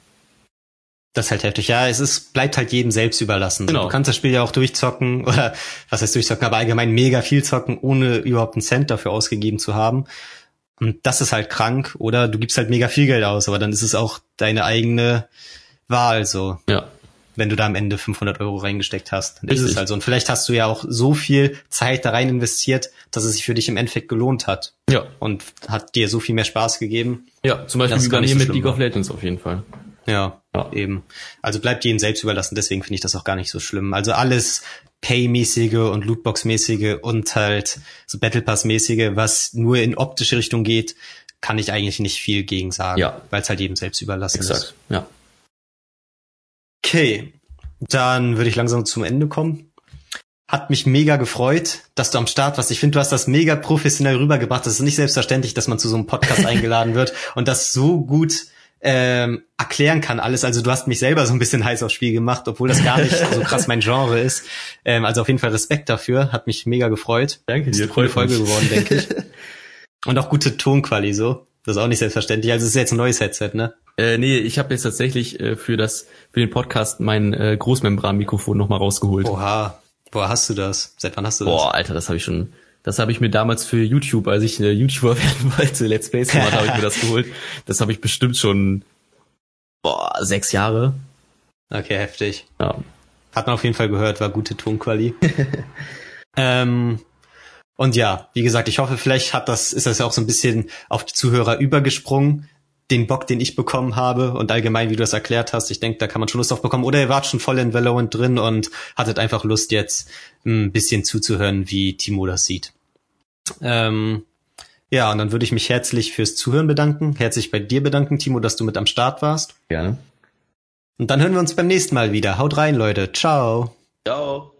Das ist halt heftig. Ja, es ist, bleibt halt jedem selbst überlassen. Genau. Du kannst das Spiel ja auch durchzocken oder was heißt durchzocken, aber allgemein mega viel zocken, ohne überhaupt einen Cent dafür ausgegeben zu haben. Und das ist halt krank. Oder du gibst halt mega viel Geld aus, aber dann ist es auch deine eigene Wahl so. Ja. Wenn du da am Ende 500 Euro reingesteckt hast, dann ist es halt so. Und vielleicht hast du ja auch so viel Zeit da rein investiert, dass es sich für dich im Endeffekt gelohnt hat. Ja. Und hat dir so viel mehr Spaß gegeben. Ja, zum Beispiel wie bei mir so mit League of Legends auf jeden Fall. Ja, ja, eben. Also bleibt jedem selbst überlassen, deswegen finde ich das auch gar nicht so schlimm. Also alles Pay-mäßige und Lootbox-mäßige und halt so Battle Pass-mäßige, was nur in optische Richtung geht, kann ich eigentlich nicht viel gegen sagen, ja. weil es halt jedem selbst überlassen Exakt. ist. Ja. Okay, dann würde ich langsam zum Ende kommen. Hat mich mega gefreut, dass du am Start warst. Ich finde, du hast das mega professionell rübergebracht. Das ist nicht selbstverständlich, dass man zu so einem Podcast (laughs) eingeladen wird und das so gut ähm, erklären kann alles. Also du hast mich selber so ein bisschen heiß aufs Spiel gemacht, obwohl das gar nicht so krass mein Genre ist. Ähm, also auf jeden Fall Respekt dafür, hat mich mega gefreut. Danke dir. Ist eine coole Folge mich. geworden, denke ich. (laughs) Und auch gute Tonquali so. Das ist auch nicht selbstverständlich. Also es ist jetzt ein neues Headset, ne? Äh, nee, ich habe jetzt tatsächlich äh, für das für den Podcast mein äh, Großmembran-Mikrofon nochmal rausgeholt. Oha. Woher hast du das? Seit wann hast du das? Boah, Alter, das habe ich schon das habe ich mir damals für YouTube, als ich äh, YouTuber (laughs) werden wollte, Let's Plays gemacht, habe ich mir das (laughs) geholt. Das habe ich bestimmt schon boah, sechs Jahre. Okay, heftig. Ja. Hat man auf jeden Fall gehört, war gute Tonquali. (laughs) ähm, und ja, wie gesagt, ich hoffe, vielleicht hat das, ist das ja auch so ein bisschen auf die Zuhörer übergesprungen, den Bock, den ich bekommen habe und allgemein, wie du das erklärt hast. Ich denke, da kann man schon Lust drauf bekommen. Oder ihr wart schon voll in Valorant drin und hattet einfach Lust, jetzt ein bisschen zuzuhören, wie Timo das sieht. Ähm, ja, und dann würde ich mich herzlich fürs Zuhören bedanken. Herzlich bei dir bedanken, Timo, dass du mit am Start warst. Gerne. Und dann hören wir uns beim nächsten Mal wieder. Haut rein, Leute. Ciao. Ciao.